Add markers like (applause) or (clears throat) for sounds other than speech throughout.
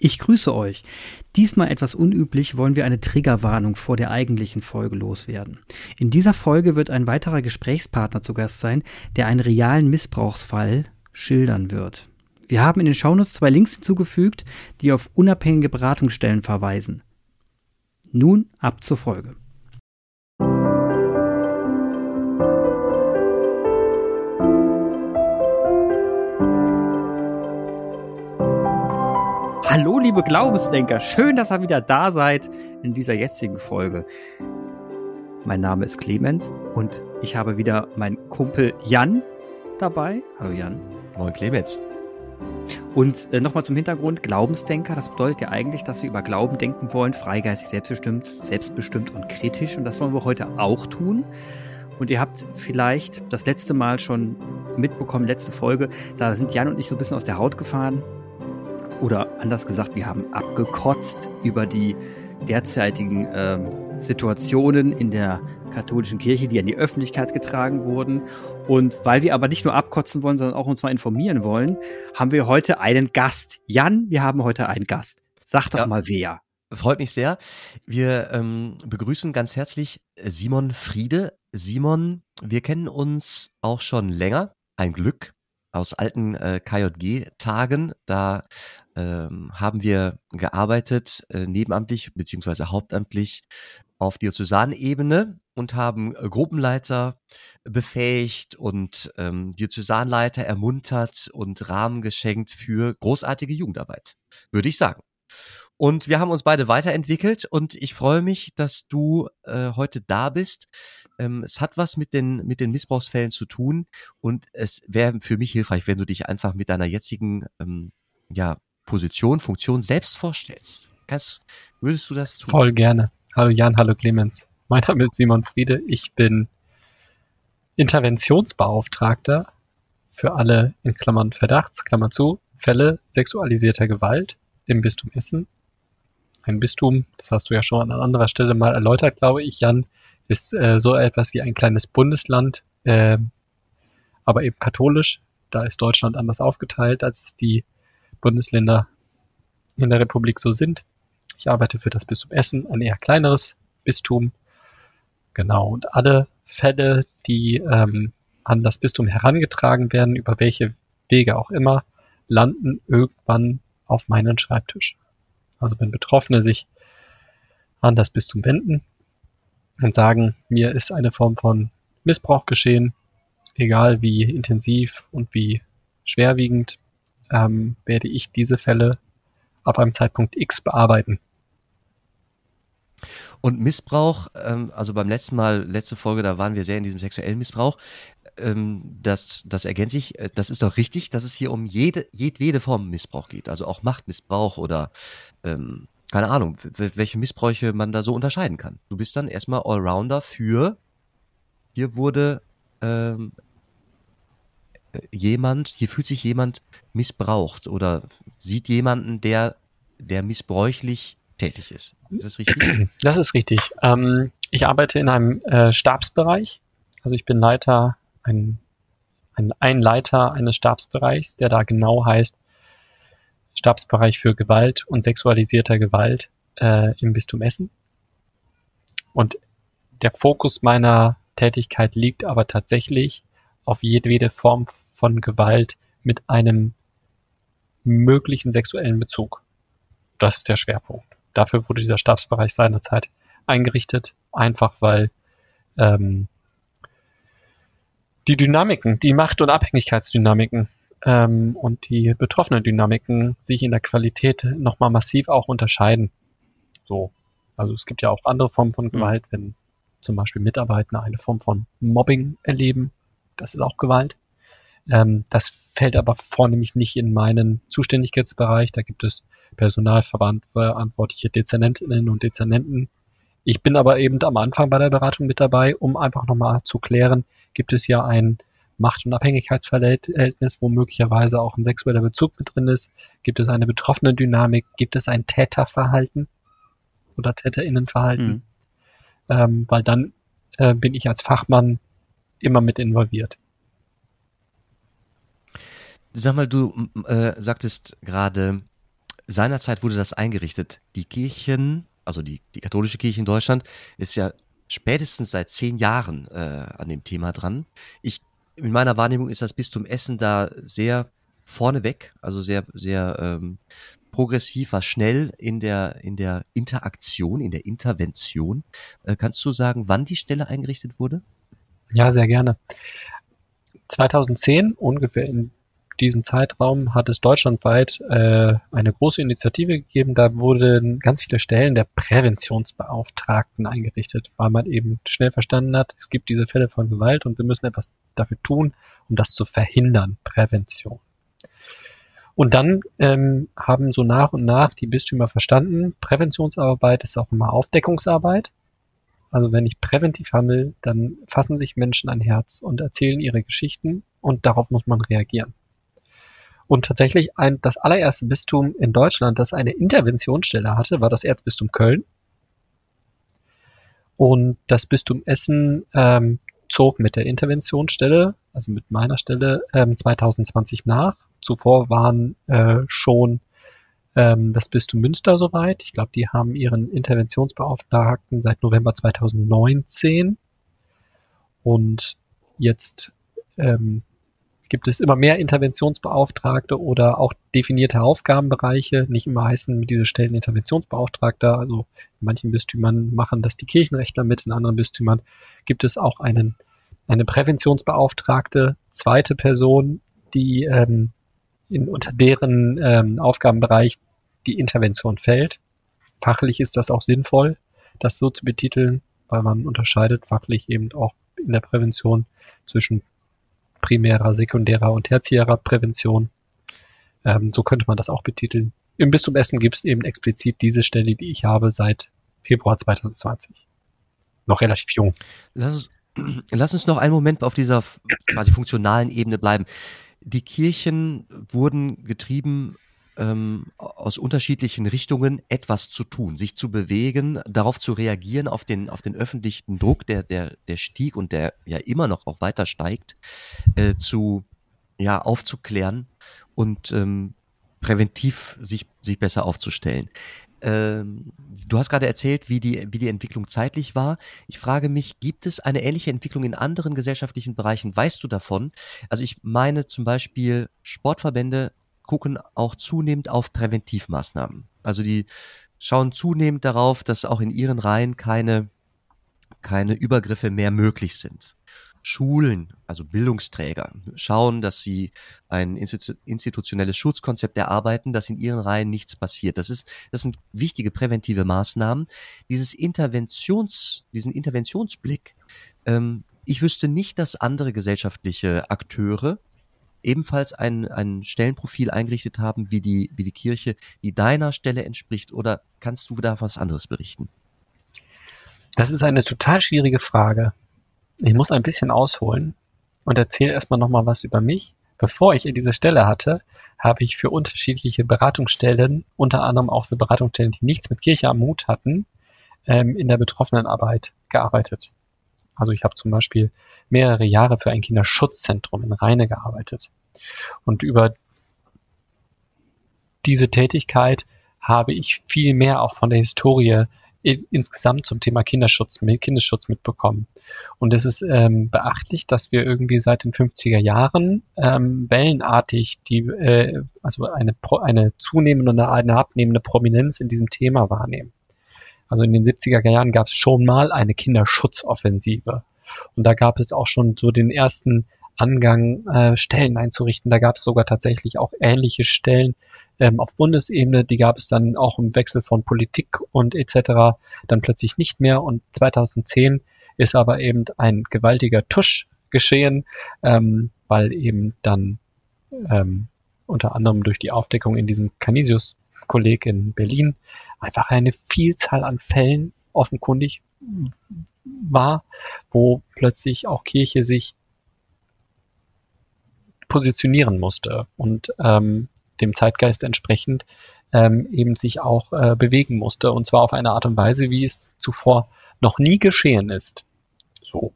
Ich grüße euch. Diesmal etwas unüblich wollen wir eine Triggerwarnung vor der eigentlichen Folge loswerden. In dieser Folge wird ein weiterer Gesprächspartner zu Gast sein, der einen realen Missbrauchsfall schildern wird. Wir haben in den Shownotes zwei Links hinzugefügt, die auf unabhängige Beratungsstellen verweisen. Nun ab zur Folge. Liebe Glaubensdenker, schön, dass ihr wieder da seid in dieser jetzigen Folge. Mein Name ist Clemens und ich habe wieder meinen Kumpel Jan dabei. Hallo Jan. Moin Clemens. Und äh, nochmal zum Hintergrund, Glaubensdenker, das bedeutet ja eigentlich, dass wir über Glauben denken wollen, freigeistig, selbstbestimmt, selbstbestimmt und kritisch. Und das wollen wir heute auch tun. Und ihr habt vielleicht das letzte Mal schon mitbekommen, letzte Folge, da sind Jan und ich so ein bisschen aus der Haut gefahren. Oder anders gesagt, wir haben abgekotzt über die derzeitigen ähm, Situationen in der katholischen Kirche, die an die Öffentlichkeit getragen wurden. Und weil wir aber nicht nur abkotzen wollen, sondern auch uns mal informieren wollen, haben wir heute einen Gast. Jan, wir haben heute einen Gast. Sag doch ja, mal wer. Freut mich sehr. Wir ähm, begrüßen ganz herzlich Simon Friede. Simon, wir kennen uns auch schon länger. Ein Glück aus alten äh, KJG-Tagen. Da ähm, haben wir gearbeitet, äh, nebenamtlich beziehungsweise hauptamtlich auf Diözesanebene und haben Gruppenleiter befähigt und ähm, Diözesanleiter ermuntert und Rahmen geschenkt für großartige Jugendarbeit, würde ich sagen. Und wir haben uns beide weiterentwickelt und ich freue mich, dass du äh, heute da bist. Ähm, es hat was mit den, mit den Missbrauchsfällen zu tun und es wäre für mich hilfreich, wenn du dich einfach mit deiner jetzigen ähm, ja, Position, Funktion selbst vorstellst. Kannst, würdest du das tun? Voll gerne. Hallo Jan, hallo Clemens. Mein Name ist Simon Friede. Ich bin Interventionsbeauftragter für alle in Klammern Verdachts, Klammer zu, Fälle sexualisierter Gewalt im Bistum Essen. Ein Bistum, das hast du ja schon an anderer Stelle mal erläutert, glaube ich, Jan, ist äh, so etwas wie ein kleines Bundesland, äh, aber eben katholisch. Da ist Deutschland anders aufgeteilt, als es die Bundesländer in der Republik so sind. Ich arbeite für das Bistum Essen, ein eher kleineres Bistum. Genau, und alle Fälle, die ähm, an das Bistum herangetragen werden, über welche Wege auch immer, landen irgendwann auf meinen Schreibtisch. Also wenn Betroffene sich an das Bistum wenden und sagen, mir ist eine Form von Missbrauch geschehen, egal wie intensiv und wie schwerwiegend, ähm, werde ich diese Fälle ab einem Zeitpunkt X bearbeiten. Und Missbrauch, ähm, also beim letzten Mal, letzte Folge, da waren wir sehr in diesem sexuellen Missbrauch. Ähm, das, das ergänzt sich, äh, das ist doch richtig, dass es hier um jede, jedwede Form Missbrauch geht. Also auch Machtmissbrauch oder ähm, keine Ahnung, welche Missbräuche man da so unterscheiden kann. Du bist dann erstmal Allrounder für, hier wurde ähm, jemand, hier fühlt sich jemand missbraucht oder sieht jemanden, der, der missbräuchlich tätig ist. Ist das richtig? Das ist richtig. Ähm, ich arbeite in einem äh, Stabsbereich. Also ich bin Leiter, ein, ein, ein Leiter eines Stabsbereichs, der da genau heißt Stabsbereich für Gewalt und sexualisierter Gewalt äh, im Bistum Essen. Und der Fokus meiner Tätigkeit liegt aber tatsächlich auf jedwede Form von Gewalt mit einem möglichen sexuellen Bezug. Das ist der Schwerpunkt. Dafür wurde dieser Stabsbereich seinerzeit eingerichtet, einfach weil ähm, die Dynamiken, die Macht- und Abhängigkeitsdynamiken ähm, und die betroffenen Dynamiken sich in der Qualität nochmal massiv auch unterscheiden. So. Also es gibt ja auch andere Formen von mhm. Gewalt, wenn zum Beispiel Mitarbeiter eine Form von Mobbing erleben. Das ist auch Gewalt. Ähm, das fällt aber vornehmlich nicht in meinen Zuständigkeitsbereich. Da gibt es Personalverantwortliche Dezernentinnen und Dezernenten. Ich bin aber eben am Anfang bei der Beratung mit dabei, um einfach nochmal zu klären, gibt es ja ein Macht- und Abhängigkeitsverhältnis, wo möglicherweise auch ein sexueller Bezug mit drin ist? Gibt es eine betroffene Dynamik? Gibt es ein Täterverhalten oder Täterinnenverhalten? Mhm. Ähm, weil dann äh, bin ich als Fachmann immer mit involviert. Sag mal, du äh, sagtest gerade, seinerzeit wurde das eingerichtet. Die Kirchen, also die, die katholische Kirche in Deutschland, ist ja spätestens seit zehn Jahren äh, an dem Thema dran. Ich, in meiner Wahrnehmung ist das Bistum Essen da sehr vorneweg, also sehr, sehr ähm, progressiv, war schnell in der, in der Interaktion, in der Intervention. Äh, kannst du sagen, wann die Stelle eingerichtet wurde? Ja, sehr gerne. 2010, ungefähr in diesem Zeitraum, hat es deutschlandweit äh, eine große Initiative gegeben. Da wurden ganz viele Stellen der Präventionsbeauftragten eingerichtet, weil man eben schnell verstanden hat, es gibt diese Fälle von Gewalt und wir müssen etwas dafür tun, um das zu verhindern. Prävention. Und dann ähm, haben so nach und nach die Bistümer verstanden, Präventionsarbeit ist auch immer Aufdeckungsarbeit. Also wenn ich präventiv handle, dann fassen sich Menschen ein Herz und erzählen ihre Geschichten und darauf muss man reagieren. Und tatsächlich ein, das allererste Bistum in Deutschland, das eine Interventionsstelle hatte, war das Erzbistum Köln. Und das Bistum Essen ähm, zog mit der Interventionsstelle, also mit meiner Stelle, ähm, 2020 nach Zuvor waren äh, schon ähm, das Bistum Münster soweit. Ich glaube, die haben ihren Interventionsbeauftragten seit November 2019. Und jetzt ähm, gibt es immer mehr Interventionsbeauftragte oder auch definierte Aufgabenbereiche. Nicht immer heißen diese Stellen Interventionsbeauftragter. Also in manchen Bistümern machen das die Kirchenrechtler mit, in anderen Bistümern gibt es auch einen, eine Präventionsbeauftragte, zweite Person, die ähm, in, unter deren ähm, Aufgabenbereich die Intervention fällt. Fachlich ist das auch sinnvoll, das so zu betiteln, weil man unterscheidet fachlich eben auch in der Prävention zwischen primärer, sekundärer und tertiärer Prävention. Ähm, so könnte man das auch betiteln. Im Bistum Essen gibt es eben explizit diese Stelle, die ich habe seit Februar 2020. Noch relativ jung. Lass uns, (clears throat) lass uns noch einen Moment auf dieser quasi funktionalen Ebene bleiben die Kirchen wurden getrieben ähm, aus unterschiedlichen Richtungen etwas zu tun, sich zu bewegen, darauf zu reagieren, auf den, auf den öffentlichen Druck, der, der, der stieg und der ja immer noch auch weiter steigt, äh, zu, ja, aufzuklären und ähm, präventiv sich, sich besser aufzustellen. Ähm, du hast gerade erzählt, wie die, wie die Entwicklung zeitlich war. Ich frage mich, gibt es eine ähnliche Entwicklung in anderen gesellschaftlichen Bereichen? Weißt du davon? Also ich meine zum Beispiel, Sportverbände gucken auch zunehmend auf Präventivmaßnahmen. Also die schauen zunehmend darauf, dass auch in ihren Reihen keine, keine Übergriffe mehr möglich sind. Schulen, also Bildungsträger, schauen, dass sie ein institutionelles Schutzkonzept erarbeiten, dass in ihren Reihen nichts passiert. Das ist, das sind wichtige präventive Maßnahmen. Dieses Interventions, diesen Interventionsblick, ähm, ich wüsste nicht, dass andere gesellschaftliche Akteure ebenfalls ein, ein Stellenprofil eingerichtet haben, wie die, wie die Kirche, die deiner Stelle entspricht, oder kannst du da was anderes berichten? Das ist eine total schwierige Frage. Ich muss ein bisschen ausholen und erzähle erstmal nochmal was über mich. Bevor ich diese Stelle hatte, habe ich für unterschiedliche Beratungsstellen, unter anderem auch für Beratungsstellen, die nichts mit Kirche am Hut hatten, ähm, in der Betroffenenarbeit gearbeitet. Also ich habe zum Beispiel mehrere Jahre für ein Kinderschutzzentrum in Rheine gearbeitet. Und über diese Tätigkeit habe ich viel mehr auch von der Historie insgesamt zum Thema Kinderschutz, Kindesschutz mitbekommen. Und es ist ähm, beachtlich, dass wir irgendwie seit den 50er Jahren ähm, wellenartig die, äh, also eine, eine zunehmende und eine abnehmende Prominenz in diesem Thema wahrnehmen. Also in den 70er Jahren gab es schon mal eine Kinderschutzoffensive. Und da gab es auch schon so den ersten Angang, äh, Stellen einzurichten. Da gab es sogar tatsächlich auch ähnliche Stellen, ähm, auf Bundesebene, die gab es dann auch im Wechsel von Politik und etc. dann plötzlich nicht mehr und 2010 ist aber eben ein gewaltiger Tusch geschehen, ähm, weil eben dann ähm, unter anderem durch die Aufdeckung in diesem Canisius-Kolleg in Berlin einfach eine Vielzahl an Fällen offenkundig war, wo plötzlich auch Kirche sich positionieren musste und ähm, dem Zeitgeist entsprechend ähm, eben sich auch äh, bewegen musste. Und zwar auf eine Art und Weise, wie es zuvor noch nie geschehen ist. So.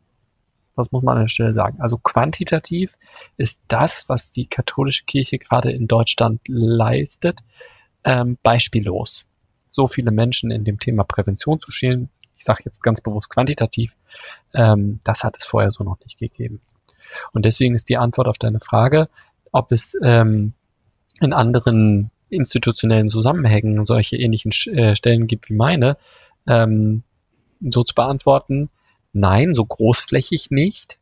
Das muss man an der Stelle sagen. Also quantitativ ist das, was die katholische Kirche gerade in Deutschland leistet, ähm, beispiellos. So viele Menschen in dem Thema Prävention zu schälen, ich sage jetzt ganz bewusst quantitativ, ähm, das hat es vorher so noch nicht gegeben. Und deswegen ist die Antwort auf deine Frage, ob es ähm, in anderen institutionellen Zusammenhängen solche ähnlichen äh, Stellen gibt wie meine, ähm, so zu beantworten, nein, so großflächig nicht,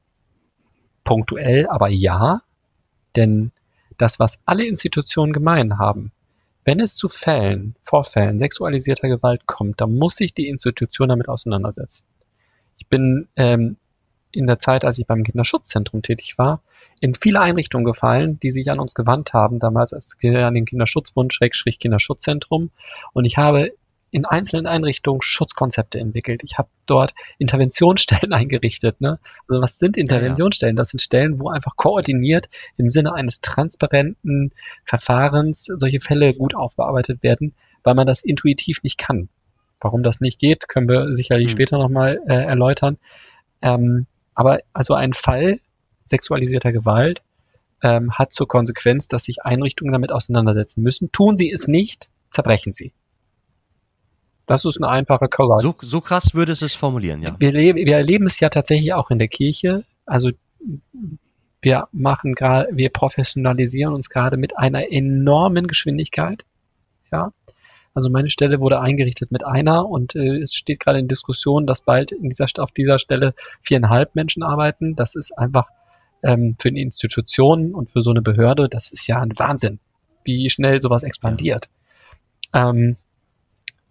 punktuell aber ja, denn das, was alle Institutionen gemein haben, wenn es zu Fällen, Vorfällen sexualisierter Gewalt kommt, dann muss sich die Institution damit auseinandersetzen. Ich bin ähm, in der Zeit, als ich beim Kinderschutzzentrum tätig war, in viele Einrichtungen gefallen, die sich an uns gewandt haben, damals als an den Kinderschutzbund, Schrägstrich Kinderschutzzentrum. Und ich habe in einzelnen Einrichtungen Schutzkonzepte entwickelt. Ich habe dort Interventionsstellen (laughs) eingerichtet. Ne? Also was sind Interventionsstellen? Das sind Stellen, wo einfach koordiniert im Sinne eines transparenten Verfahrens solche Fälle gut aufbearbeitet werden, weil man das intuitiv nicht kann. Warum das nicht geht, können wir sicherlich hm. später nochmal äh, erläutern. Ähm, aber also ein Fall sexualisierter Gewalt ähm, hat zur Konsequenz, dass sich Einrichtungen damit auseinandersetzen müssen. Tun sie es nicht, zerbrechen sie. Das ist eine einfache Collage. So, so krass würde es es formulieren, ja. Wir, wir erleben es ja tatsächlich auch in der Kirche. Also wir machen gerade, wir professionalisieren uns gerade mit einer enormen Geschwindigkeit. Ja. Also meine Stelle wurde eingerichtet mit einer und äh, es steht gerade in Diskussion, dass bald in dieser, auf dieser Stelle viereinhalb Menschen arbeiten. Das ist einfach ähm, für eine Institution und für so eine Behörde, das ist ja ein Wahnsinn, wie schnell sowas expandiert. Ähm,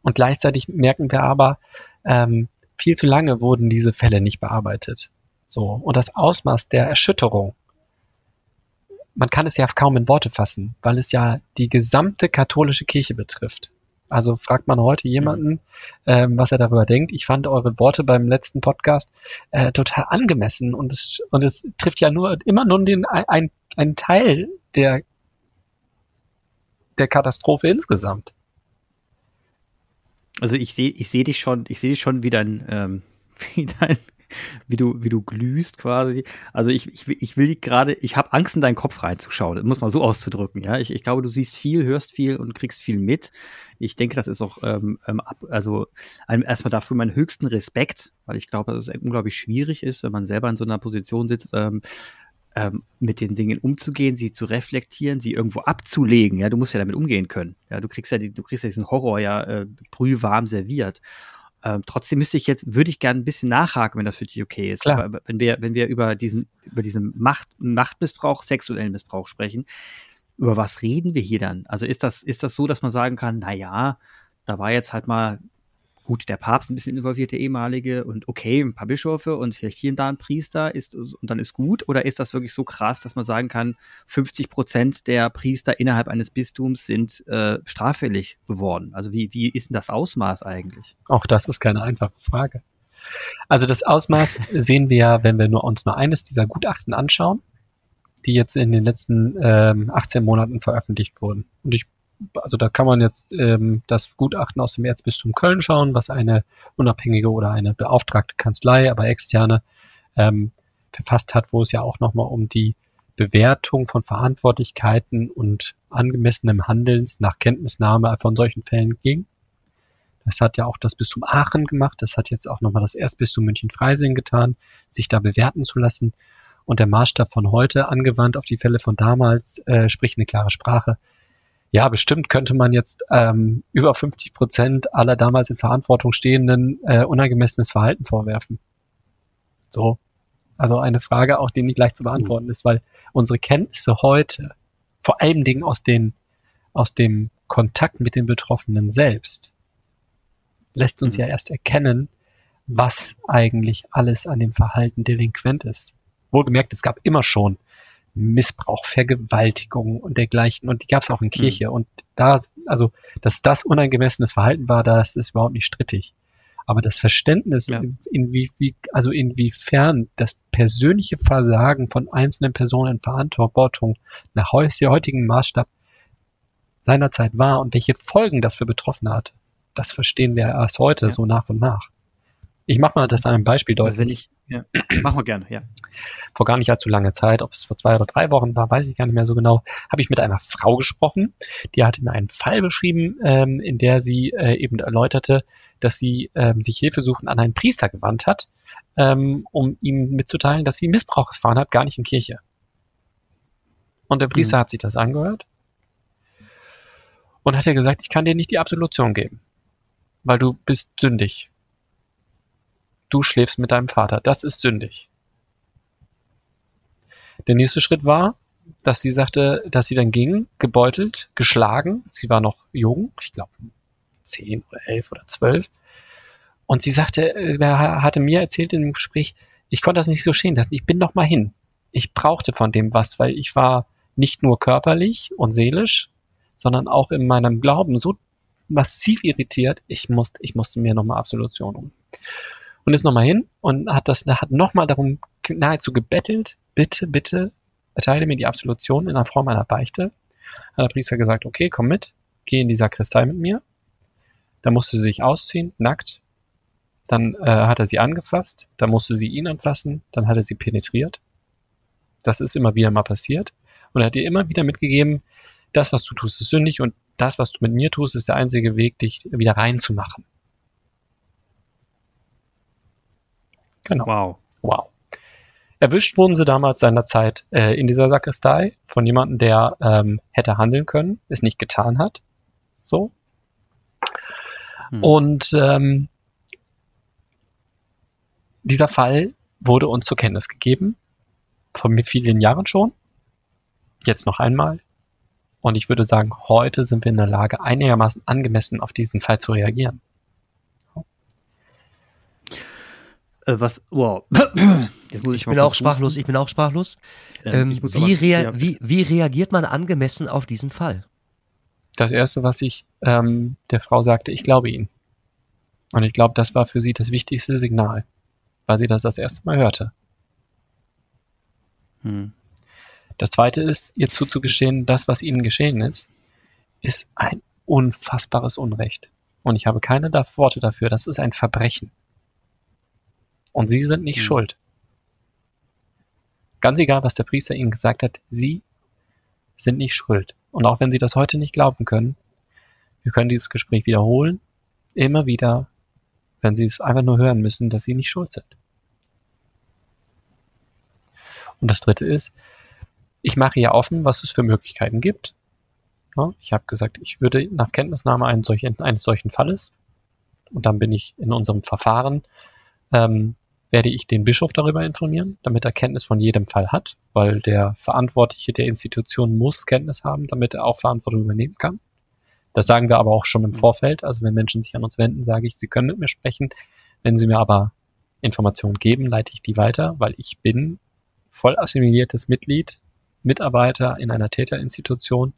und gleichzeitig merken wir aber, ähm, viel zu lange wurden diese Fälle nicht bearbeitet. So. Und das Ausmaß der Erschütterung, man kann es ja kaum in Worte fassen, weil es ja die gesamte katholische Kirche betrifft. Also fragt man heute jemanden, ähm, was er darüber denkt. Ich fand eure Worte beim letzten Podcast äh, total angemessen und es, und es trifft ja nur immer nur den ein, ein Teil der der Katastrophe insgesamt. Also ich sehe ich sehe dich schon, ich sehe dich schon wie dein, ähm, (laughs) wie dein, wie du, wie du glühst quasi. Also ich, ich, ich will gerade, ich habe Angst, in deinen Kopf reinzuschauen, muss man so auszudrücken, ja. Ich, ich glaube, du siehst viel, hörst viel und kriegst viel mit. Ich denke, das ist auch, ähm, ähm ab, also erstmal dafür meinen höchsten Respekt, weil ich glaube, dass es unglaublich schwierig ist, wenn man selber in so einer Position sitzt, ähm, ähm, mit den Dingen umzugehen, sie zu reflektieren, sie irgendwo abzulegen. Ja, du musst ja damit umgehen können. Ja, du kriegst ja, die, du kriegst ja diesen Horror ja äh, brühwarm serviert. Ähm, trotzdem müsste ich jetzt, würde ich gerne ein bisschen nachhaken, wenn das für dich okay ist. Klar. Aber wenn wir, wenn wir über diesen, über diesen Macht, Machtmissbrauch, sexuellen Missbrauch sprechen, über was reden wir hier dann? Also ist das, ist das so, dass man sagen kann, na ja, da war jetzt halt mal gut, der Papst ein bisschen involviert, der ehemalige, und okay, ein paar Bischöfe und vielleicht hier und da ein Priester ist, und dann ist gut? Oder ist das wirklich so krass, dass man sagen kann, 50 Prozent der Priester innerhalb eines Bistums sind äh, straffällig geworden? Also wie, wie ist denn das Ausmaß eigentlich? Auch das ist keine einfache Frage. Also das Ausmaß (laughs) sehen wir ja, wenn wir nur uns nur eines dieser Gutachten anschauen, die jetzt in den letzten ähm, 18 Monaten veröffentlicht wurden. Und ich also da kann man jetzt ähm, das Gutachten aus dem Erzbistum Köln schauen, was eine unabhängige oder eine beauftragte Kanzlei, aber externe ähm, verfasst hat, wo es ja auch nochmal um die Bewertung von Verantwortlichkeiten und angemessenem Handelns nach Kenntnisnahme von solchen Fällen ging. Das hat ja auch das Bistum Aachen gemacht, das hat jetzt auch nochmal das Erzbistum München-Freising getan, sich da bewerten zu lassen. Und der Maßstab von heute angewandt auf die Fälle von damals äh, spricht eine klare Sprache ja, bestimmt könnte man jetzt ähm, über 50 Prozent aller damals in Verantwortung stehenden äh, unangemessenes Verhalten vorwerfen. So. Also eine Frage auch, die nicht leicht zu beantworten mhm. ist, weil unsere Kenntnisse heute, vor allen Dingen aus den, aus dem Kontakt mit den Betroffenen selbst, lässt uns mhm. ja erst erkennen, was eigentlich alles an dem Verhalten delinquent ist. Wohlgemerkt, es gab immer schon Missbrauch, Vergewaltigung und dergleichen. Und die gab es auch in Kirche. Mhm. Und da, also, dass das unangemessenes Verhalten war, das ist überhaupt nicht strittig. Aber das Verständnis, ja. in, wie, wie, also inwiefern das persönliche Versagen von einzelnen Personen in Verantwortung nach heutigen Maßstab seinerzeit war und welche Folgen das für Betroffene hatte, das verstehen wir erst heute ja. so nach und nach. Ich mache mal das an einem Beispiel Also deutlich. wenn ich, ja, (clears throat) machen wir gerne, ja. vor gar nicht allzu langer Zeit, ob es vor zwei oder drei Wochen war, weiß ich gar nicht mehr so genau, habe ich mit einer Frau gesprochen, die hatte mir einen Fall beschrieben, ähm, in der sie äh, eben erläuterte, dass sie ähm, sich Hilfesuchend an einen Priester gewandt hat, ähm, um ihm mitzuteilen, dass sie Missbrauch erfahren hat, gar nicht in Kirche. Und der Priester Mhm. hat sich das angehört und hat ihr gesagt, ich kann dir nicht die Absolution geben, weil du bist sündig. Du schläfst mit deinem Vater. Das ist sündig. Der nächste Schritt war, dass sie sagte, dass sie dann ging, gebeutelt, geschlagen. Sie war noch jung, ich glaube zehn oder elf oder zwölf. Und sie sagte, äh, er hatte mir erzählt in dem Gespräch, ich konnte das nicht so stehen lassen. Ich bin noch mal hin. Ich brauchte von dem was, weil ich war nicht nur körperlich und seelisch, sondern auch in meinem Glauben so massiv irritiert. Ich musste, ich musste mir nochmal Absolution um. Und ist nochmal hin und hat das, hat nochmal darum nahezu gebettelt, bitte, bitte, erteile mir die Absolution in der Form einer Beichte. Hat der Priester gesagt, okay, komm mit, geh in die Sakristei mit mir. Da musste sie sich ausziehen, nackt. Dann äh, hat er sie angefasst, dann musste sie ihn anfassen, dann hat er sie penetriert. Das ist immer wieder mal passiert. Und er hat ihr immer wieder mitgegeben, das, was du tust, ist sündig und das, was du mit mir tust, ist der einzige Weg, dich wieder reinzumachen. Genau. Wow. Wow. Erwischt wurden sie damals seinerzeit äh, in dieser Sakristei von jemandem, der ähm, hätte handeln können, es nicht getan hat. So. Hm. Und ähm, dieser Fall wurde uns zur Kenntnis gegeben, von vielen Jahren schon. Jetzt noch einmal. Und ich würde sagen, heute sind wir in der Lage, einigermaßen angemessen auf diesen Fall zu reagieren. Äh, was, wow. (clears throat) Jetzt muss ich, Ich bin auch sprachlos, ich bin auch sprachlos. Ähm, Ähm, wie, rea ja. wie, wie reagiert man angemessen auf diesen Fall? Das erste, was ich ähm, der Frau sagte, ich glaube Ihnen. Und ich glaube, das war für sie das wichtigste Signal, weil sie das das erste Mal hörte. Hm. Das zweite ist, ihr zuzugestehen, das, was ihnen geschehen ist, ist ein unfassbares Unrecht. Und ich habe keine Worte dafür. Das ist ein Verbrechen. Und sie sind nicht Hm. schuld. Ganz egal, was der Priester ihnen gesagt hat, sie sind nicht schuld. Und auch wenn sie das heute nicht glauben können, wir können dieses Gespräch wiederholen, immer wieder, wenn sie es einfach nur hören müssen, dass sie nicht schuld sind. Und das dritte ist, ich mache ja offen, was es für Möglichkeiten gibt. Ja, ich habe gesagt, ich würde nach Kenntnisnahme eines solchen, eines solchen Falles, und dann bin ich in unserem Verfahren, ähm, werde ich den Bischof darüber informieren, damit er Kenntnis von jedem Fall hat, weil der Verantwortliche der Institution muss Kenntnis haben, damit er auch Verantwortung übernehmen kann. Das sagen wir aber auch schon im Vorfeld. Also wenn Menschen sich an uns wenden, sage ich, sie können mit mir sprechen. Wenn sie mir aber Informationen geben, leite ich die weiter, weil ich bin voll assimiliertes Mitglied, Mitarbeiter in einer Täterinstitution.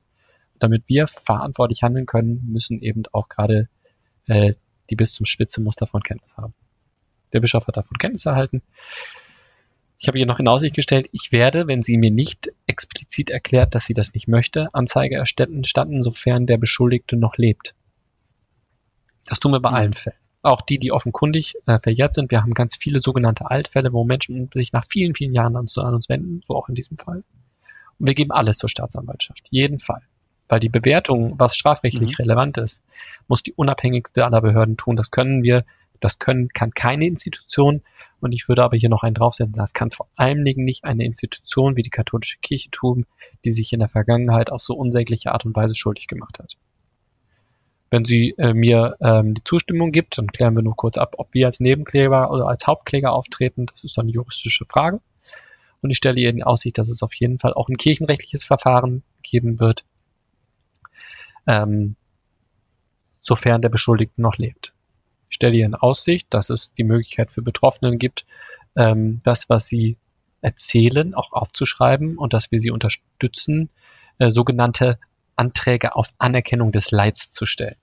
Damit wir verantwortlich handeln können, müssen eben auch gerade äh, die bis zum Spitze muss davon Kenntnis haben. Der Bischof hat davon Kenntnis erhalten. Ich habe ihr noch in Aussicht gestellt, ich werde, wenn sie mir nicht explizit erklärt, dass sie das nicht möchte, Anzeige erstatten, statten, sofern der Beschuldigte noch lebt. Das tun wir bei Mhm. allen Fällen. Auch die, die offenkundig äh, verjährt sind. Wir haben ganz viele sogenannte Altfälle, wo Menschen sich nach vielen, vielen Jahren an, an uns wenden, so auch in diesem Fall. Und wir geben alles zur Staatsanwaltschaft. Jeden Fall. Weil die Bewertung, was strafrechtlich Mhm. relevant ist, muss die unabhängigste aller Behörden tun. Das können wir, das können, kann keine Institution. Und ich würde aber hier noch einen draufsetzen. Das kann vor allen Dingen nicht eine Institution wie die katholische Kirche tun, die sich in der Vergangenheit auf so unsägliche Art und Weise schuldig gemacht hat. Wenn sie äh, mir ähm, die Zustimmung gibt, dann klären wir nur kurz ab, ob wir als Nebenkläger oder als Hauptkläger auftreten. Das ist dann eine juristische Frage. Und ich stelle ihr in Aussicht, dass es auf jeden Fall auch ein kirchenrechtliches Verfahren geben wird, ähm, sofern der Beschuldigte noch lebt. Stelle ihr in Aussicht, dass es die Möglichkeit für Betroffenen gibt, ähm, das, was sie erzählen, auch aufzuschreiben und dass wir sie unterstützen, äh, sogenannte Anträge auf Anerkennung des Leids zu stellen.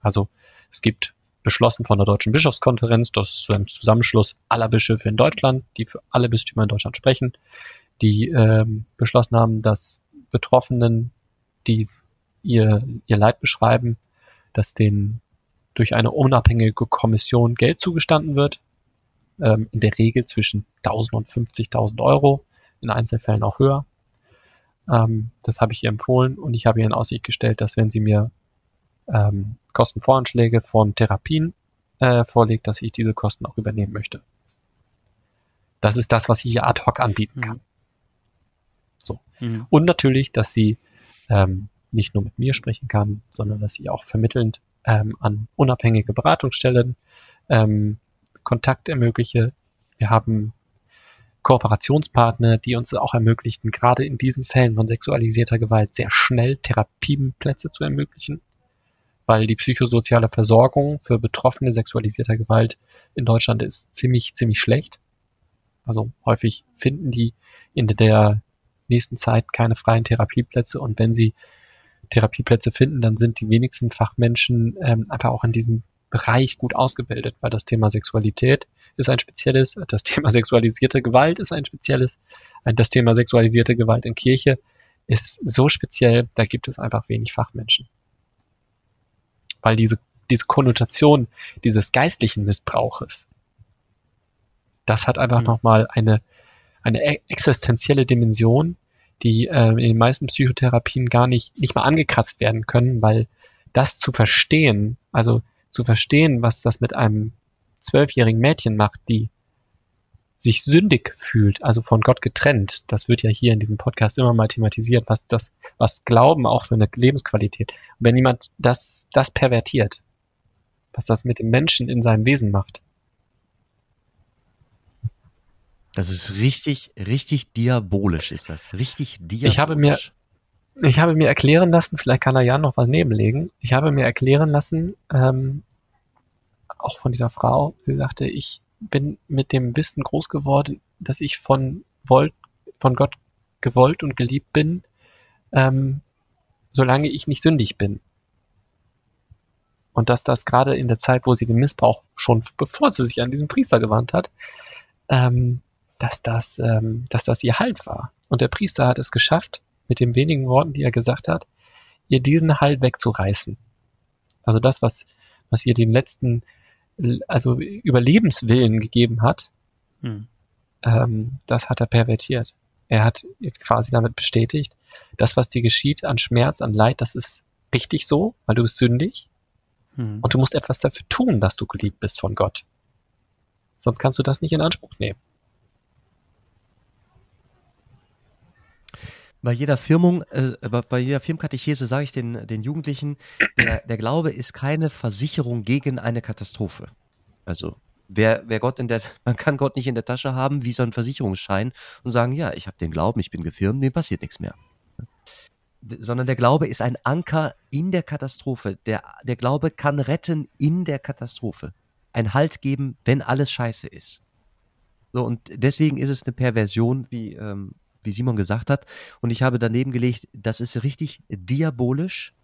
Also es gibt beschlossen von der Deutschen Bischofskonferenz, das ist so ein Zusammenschluss aller Bischöfe in Deutschland, die für alle Bistümer in Deutschland sprechen, die ähm, beschlossen haben, dass Betroffenen, die ihr, ihr Leid beschreiben, dass den durch eine unabhängige Kommission Geld zugestanden wird, ähm, in der Regel zwischen 1000 und 50.000 Euro, in Einzelfällen auch höher. Ähm, das habe ich ihr empfohlen und ich habe ihr in Aussicht gestellt, dass wenn sie mir ähm, Kostenvoranschläge von Therapien äh, vorlegt, dass ich diese Kosten auch übernehmen möchte. Das ist das, was ich ihr ad hoc anbieten kann. Mhm. So. Mhm. Und natürlich, dass sie ähm, nicht nur mit mir sprechen kann, sondern dass sie auch vermittelnd ähm, an unabhängige Beratungsstellen ähm, Kontakt ermögliche. Wir haben Kooperationspartner, die uns auch ermöglichten, gerade in diesen Fällen von sexualisierter Gewalt sehr schnell Therapieplätze zu ermöglichen, weil die psychosoziale Versorgung für Betroffene sexualisierter Gewalt in Deutschland ist ziemlich, ziemlich schlecht. Also häufig finden die in der nächsten Zeit keine freien Therapieplätze und wenn sie Therapieplätze finden, dann sind die wenigsten Fachmenschen ähm, einfach auch in diesem Bereich gut ausgebildet, weil das Thema Sexualität ist ein spezielles, das Thema sexualisierte Gewalt ist ein spezielles, das Thema sexualisierte Gewalt in Kirche ist so speziell, da gibt es einfach wenig Fachmenschen. Weil diese, diese Konnotation dieses geistlichen Missbrauches, das hat einfach mhm. nochmal eine, eine e-, existenzielle Dimension, die äh, in den meisten Psychotherapien gar nicht, nicht mal angekratzt werden können, weil das zu verstehen, also zu verstehen, was das mit einem zwölfjährigen Mädchen macht, die sich sündig fühlt, also von Gott getrennt, das wird ja hier in diesem Podcast immer mal thematisiert, was das, was Glauben auch für eine Lebensqualität. Und wenn jemand das, das pervertiert, was das mit dem Menschen in seinem Wesen macht, Das ist richtig, richtig diabolisch ist das. Richtig diabolisch. Ich habe mir, ich habe mir erklären lassen, vielleicht kann er Jan noch was nebenlegen. Ich habe mir erklären lassen, ähm, auch von dieser Frau, sie sagte, ich bin mit dem Wissen groß geworden, dass ich von, wollt, von Gott gewollt und geliebt bin, ähm, solange ich nicht sündig bin. Und dass das gerade in der Zeit, wo sie den Missbrauch schon bevor sie sich an diesen Priester gewandt hat, ähm, dass das, ähm, dass das ihr Halt war. Und der Priester hat es geschafft, mit den wenigen Worten, die er gesagt hat, ihr diesen Halt wegzureißen. Also das, was, was ihr den letzten, also Überlebenswillen gegeben hat, hm. ähm, das hat er pervertiert. Er hat quasi damit bestätigt, das, was dir geschieht an Schmerz, an Leid, das ist richtig so, weil du bist sündig. Hm. Und du musst etwas dafür tun, dass du geliebt bist von Gott. Sonst kannst du das nicht in Anspruch nehmen. Bei jeder Firmung, äh, bei jeder Firmenkatechese sage ich den, den Jugendlichen, der, der Glaube ist keine Versicherung gegen eine Katastrophe. Also wer, wer Gott in der, (laughs) man kann Gott nicht in der Tasche haben wie so ein Versicherungsschein und sagen, ja, ich habe den Glauben, ich bin gefirmt, mir passiert nichts mehr. Sondern der Glaube ist ein Anker in der Katastrophe. Der, der Glaube kann retten in der Katastrophe. Ein Halt geben, wenn alles scheiße ist. So, und deswegen ist es eine Perversion, wie ähm, wie Simon gesagt hat. Und ich habe daneben gelegt, das ist richtig diabolisch.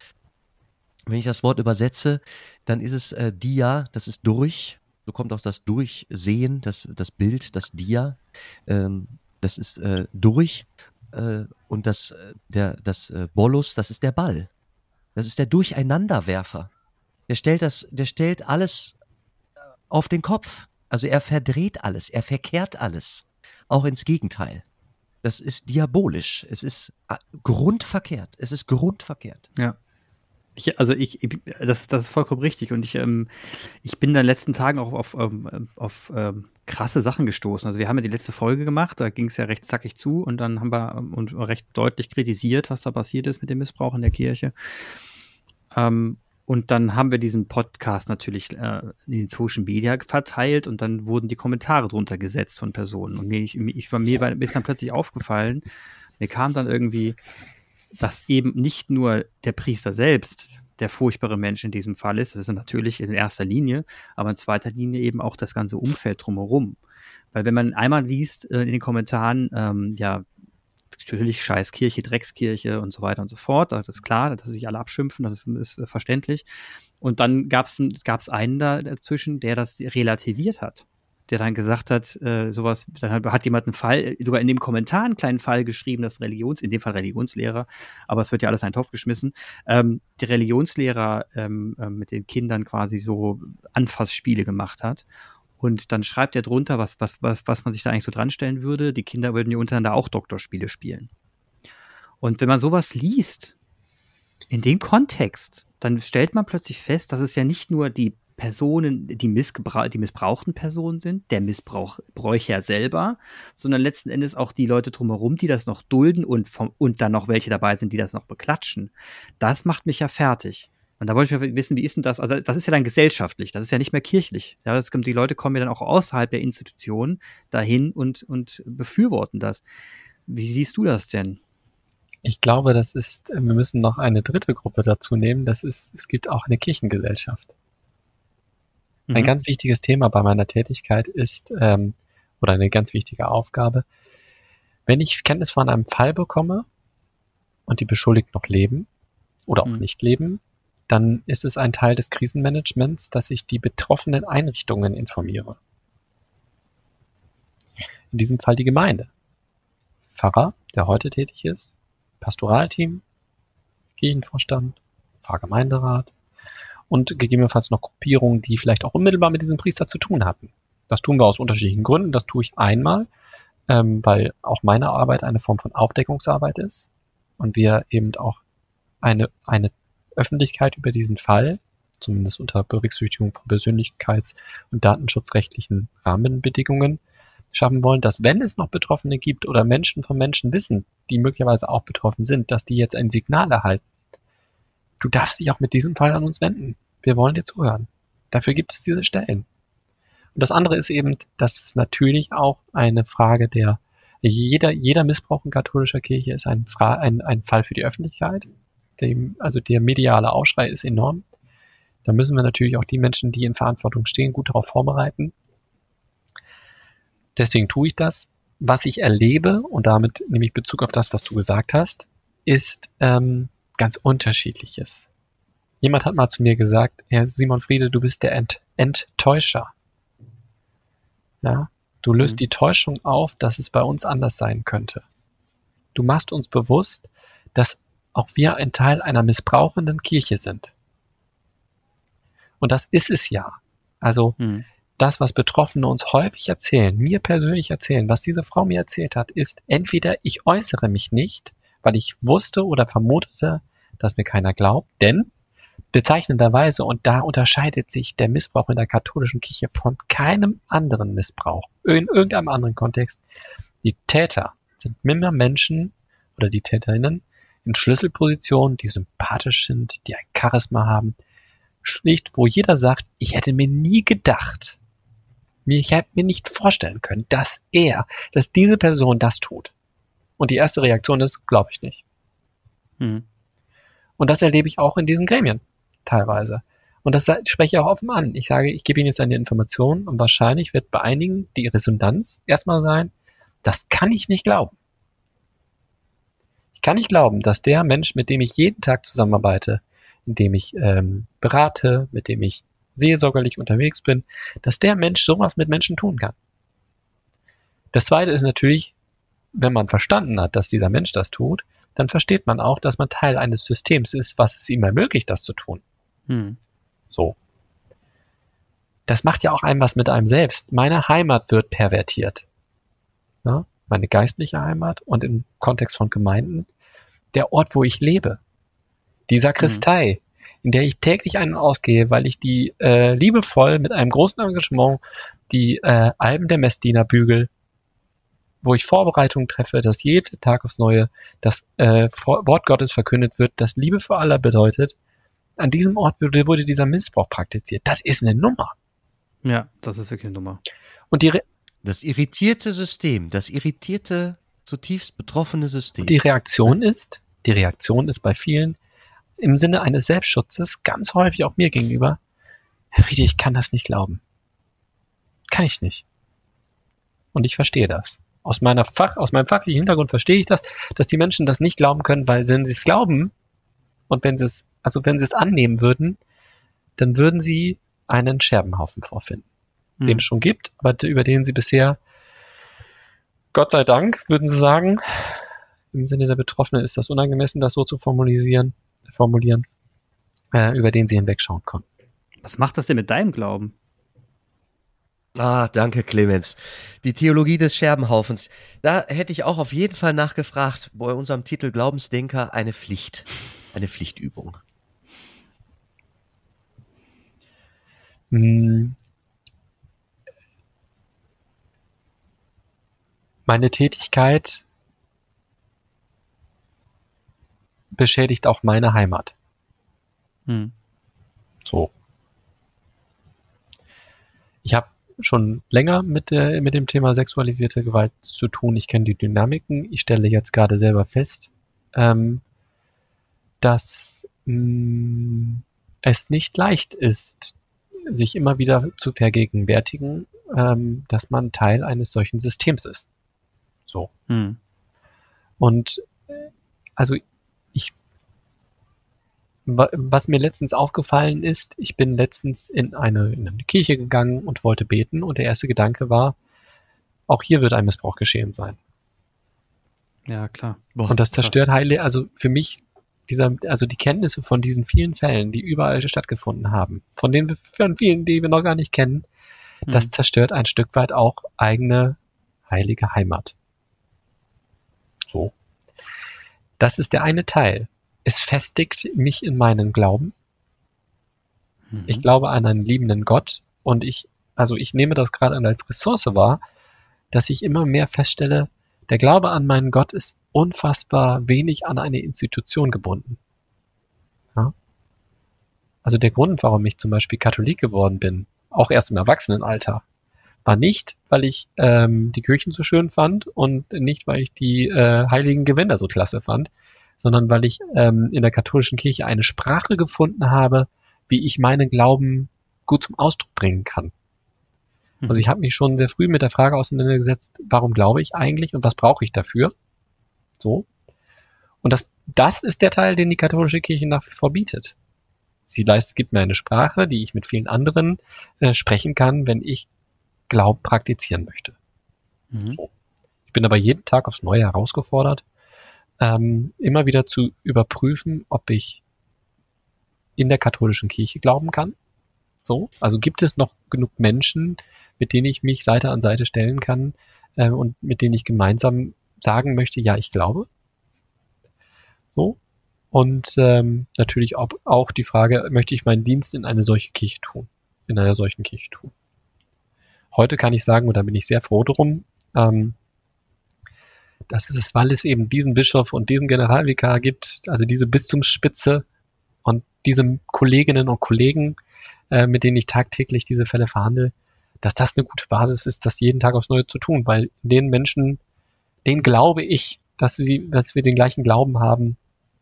Wenn ich das Wort übersetze, dann ist es äh, Dia, das ist durch. So kommt auch das Durchsehen, das, das Bild, das Dia. Ähm, das ist äh, durch. Äh, und das, äh, der, das äh, Bolus, das ist der Ball. Das ist der Durcheinanderwerfer. Der stellt das, der stellt alles äh, auf den Kopf. Also er verdreht alles, er verkehrt alles. Auch ins Gegenteil. Das ist diabolisch. Es ist äh, grundverkehrt. Es ist grundverkehrt. Ja. Ich, also ich, das, das ist vollkommen richtig. Und ich, ähm, ich bin in den letzten Tagen auch auf, ähm, auf ähm, krasse Sachen gestoßen. Also wir haben ja die letzte Folge gemacht, da ging es ja recht zackig zu und dann haben wir ähm, und recht deutlich kritisiert, was da passiert ist mit dem Missbrauch in der Kirche. Ähm, und dann haben wir diesen Podcast natürlich äh, in den Social Media verteilt und dann wurden die Kommentare drunter gesetzt von Personen. Und mir, ich, ich war, mir ist dann plötzlich aufgefallen, mir kam dann irgendwie, dass eben nicht nur der Priester selbst der furchtbare Mensch in diesem Fall ist, das ist natürlich in erster Linie, aber in zweiter Linie eben auch das ganze Umfeld drumherum. Weil wenn man einmal liest äh, in den Kommentaren, ähm, ja, natürlich Scheißkirche, Dreckskirche und so weiter und so fort. Das ist klar, dass sich alle abschimpfen, das ist, ist äh, verständlich. Und dann gab es einen da dazwischen, der das relativiert hat. der dann gesagt hat, äh, sowas, dann hat, hat jemand einen Fall, sogar in dem Kommentar einen kleinen Fall geschrieben, dass Religions, in dem Fall Religionslehrer, aber es wird ja alles in einen Topf geschmissen, ähm, der Religionslehrer ähm, äh, mit den Kindern quasi so Anfassspiele gemacht hat. Und dann schreibt er drunter, was, was, was, was man sich da eigentlich so dran stellen würde. Die Kinder würden ja untereinander auch Doktorspiele spielen. Und wenn man sowas liest, in dem Kontext, dann stellt man plötzlich fest, dass es ja nicht nur die Personen, die, die missbrauchten Personen sind, der Missbräucher selber, sondern letzten Endes auch die Leute drumherum, die das noch dulden und, vom, und dann noch welche dabei sind, die das noch beklatschen. Das macht mich ja fertig. Und da wollte ich wissen, wie ist denn das? Also, das ist ja dann gesellschaftlich, das ist ja nicht mehr kirchlich. Ja, das, die Leute kommen ja dann auch außerhalb der Institutionen dahin und, und befürworten das. Wie siehst du das denn? Ich glaube, das ist, wir müssen noch eine dritte Gruppe dazu nehmen. Das ist, es gibt auch eine Kirchengesellschaft. Mhm. Ein ganz wichtiges Thema bei meiner Tätigkeit ist, ähm, oder eine ganz wichtige Aufgabe, wenn ich Kenntnis von einem Fall bekomme und die Beschuldigten noch leben oder auch mhm. nicht leben, dann ist es ein Teil des Krisenmanagements, dass ich die betroffenen Einrichtungen informiere. In diesem Fall die Gemeinde. Pfarrer, der heute tätig ist, Pastoralteam, Kirchenvorstand, Pfarrgemeinderat, und gegebenenfalls noch Gruppierungen, die vielleicht auch unmittelbar mit diesem Priester zu tun hatten. Das tun wir aus unterschiedlichen Gründen. Das tue ich einmal, ähm, weil auch meine Arbeit eine Form von Aufdeckungsarbeit ist und wir eben auch eine, eine Öffentlichkeit über diesen Fall, zumindest unter Berücksichtigung von persönlichkeits- und datenschutzrechtlichen Rahmenbedingungen, schaffen wollen, dass wenn es noch Betroffene gibt oder Menschen von Menschen wissen, die möglicherweise auch betroffen sind, dass die jetzt ein Signal erhalten, Du darfst dich auch mit diesem Fall an uns wenden. Wir wollen dir zuhören. Dafür gibt es diese Stellen. Und das andere ist eben, dass es natürlich auch eine Frage der, jeder, jeder Missbrauch in katholischer Kirche ist ein, ein, ein Fall für die Öffentlichkeit. Dem, also der mediale Aufschrei ist enorm. Da müssen wir natürlich auch die Menschen, die in Verantwortung stehen, gut darauf vorbereiten. Deswegen tue ich das. Was ich erlebe, und damit nehme ich Bezug auf das, was du gesagt hast, ist, ähm, ganz unterschiedliches. Jemand hat mal zu mir gesagt, Herr Simon Friede, du bist der Ent Enttäuscher. Ja, du löst mhm. die Täuschung auf, dass es bei uns anders sein könnte. Du machst uns bewusst, dass auch wir ein Teil einer missbrauchenden Kirche sind. Und das ist es ja. Also mhm. das, was Betroffene uns häufig erzählen, mir persönlich erzählen, was diese Frau mir erzählt hat, ist entweder ich äußere mich nicht, weil ich wusste oder vermutete, dass mir keiner glaubt, denn bezeichnenderweise, und da unterscheidet sich der Missbrauch in der katholischen Kirche von keinem anderen Missbrauch in irgendeinem anderen Kontext, die Täter sind immer Menschen oder die Täterinnen in Schlüsselpositionen, die sympathisch sind, die ein Charisma haben, schlicht, wo jeder sagt, ich hätte mir nie gedacht, ich hätte mir nicht vorstellen können, dass er, dass diese Person das tut. Und die erste Reaktion ist, glaube ich nicht. Hm. Und das erlebe ich auch in diesen Gremien teilweise. Und das spreche ich auch offen an. Ich sage, ich gebe Ihnen jetzt eine Information und wahrscheinlich wird bei einigen die Resonanz erstmal sein, das kann ich nicht glauben. Ich kann nicht glauben, dass der Mensch, mit dem ich jeden Tag zusammenarbeite, in dem ich ähm, berate, mit dem ich seelsorgerlich unterwegs bin, dass der Mensch sowas mit Menschen tun kann. Das zweite ist natürlich, wenn man verstanden hat, dass dieser Mensch das tut, dann versteht man auch, dass man Teil eines Systems ist, was es ihm ermöglicht, das zu tun. Hm. So. Das macht ja auch einem was mit einem selbst. Meine Heimat wird pervertiert. Ja? Meine geistliche Heimat und im Kontext von Gemeinden der Ort, wo ich lebe. Die Sakristei, hm. in der ich täglich einen ausgehe, weil ich die äh, liebevoll mit einem großen Engagement die äh, Alben der Messdiener bügel wo ich Vorbereitungen treffe, dass jeden Tag aufs Neue das äh, Wort Gottes verkündet wird, das Liebe für alle bedeutet. An diesem Ort wurde, wurde dieser Missbrauch praktiziert. Das ist eine Nummer. Ja, das ist wirklich eine Nummer. Und die Re das irritierte System, das irritierte, zutiefst betroffene System. Die Reaktion ist, die Reaktion ist bei vielen im Sinne eines Selbstschutzes ganz häufig auch mir gegenüber. Herr Friede, ich kann das nicht glauben. Kann ich nicht. Und ich verstehe das aus meiner Fach, aus meinem fachlichen Hintergrund verstehe ich das, dass die Menschen das nicht glauben können, weil wenn sie es glauben und wenn sie es, also wenn sie es annehmen würden, dann würden sie einen Scherbenhaufen vorfinden. Hm. den es schon gibt, aber über den sie bisher, Gott sei Dank, würden sie sagen, im Sinne der Betroffenen ist das unangemessen, das so zu formulieren, formulieren äh, über den sie hinwegschauen konnten. Was macht das denn mit deinem Glauben? Ah, danke, Clemens. Die Theologie des Scherbenhaufens. Da hätte ich auch auf jeden Fall nachgefragt, bei unserem Titel Glaubensdenker eine Pflicht, eine Pflichtübung. Hm. Meine Tätigkeit beschädigt auch meine Heimat. Hm. So. Ich habe schon länger mit, der, mit dem Thema sexualisierte Gewalt zu tun. Ich kenne die Dynamiken. Ich stelle jetzt gerade selber fest, ähm, dass mh, mm, es nicht leicht ist, sich immer wieder zu vergegenwärtigen, ähm, dass man Teil eines solchen Systems ist. So. Hm. Und äh, also ich was mir letztens aufgefallen ist, ich bin letztens in eine, in eine Kirche gegangen und wollte beten und der erste Gedanke war, auch hier wird ein Missbrauch geschehen sein. Ja, klar. Boah, und das zerstört heile, also für mich dieser, also die Kenntnisse von diesen vielen Fällen, die überall stattgefunden haben, von denen wir, von vielen, die wir noch gar nicht kennen, hm. das zerstört ein Stück weit auch eigene heilige Heimat. So. Das ist der eine Teil es festigt mich in meinen Glauben. Mhm. Ich glaube an einen liebenden Gott und ich, also ich nehme das gerade als Ressource wahr, dass ich immer mehr feststelle, der Glaube an meinen Gott ist unfassbar wenig an eine Institution gebunden. Ja? Also der Grund, warum ich zum Beispiel Katholik geworden bin, auch erst im Erwachsenenalter, war nicht, weil ich ähm, die Kirchen so schön fand und nicht, weil ich die äh, heiligen Gewänder so klasse fand, sondern weil ich ähm, in der katholischen Kirche eine Sprache gefunden habe, wie ich meinen Glauben gut zum Ausdruck bringen kann. Also ich habe mich schon sehr früh mit der Frage auseinandergesetzt, warum glaube ich eigentlich und was brauche ich dafür? So. Und das, das ist der Teil, den die katholische Kirche nach wie vor bietet. Sie leistet, gibt mir eine Sprache, die ich mit vielen anderen äh, sprechen kann, wenn ich Glauben praktizieren möchte. Mhm. Ich bin aber jeden Tag aufs Neue herausgefordert, ähm, immer wieder zu überprüfen, ob ich in der katholischen Kirche glauben kann. So, also gibt es noch genug Menschen, mit denen ich mich Seite an Seite stellen kann äh, und mit denen ich gemeinsam sagen möchte, ja, ich glaube. So. Und ähm, natürlich auch, auch die Frage, möchte ich meinen Dienst in eine solche Kirche tun? In einer solchen Kirche tun. Heute kann ich sagen, und da bin ich sehr froh drum, ähm, das ist, weil es eben diesen Bischof und diesen Generalvikar gibt, also diese Bistumsspitze und diese Kolleginnen und Kollegen, äh, mit denen ich tagtäglich diese Fälle verhandle, dass das eine gute Basis ist, das jeden Tag aufs Neue zu tun, weil den Menschen, denen glaube ich, dass sie, dass wir den gleichen Glauben haben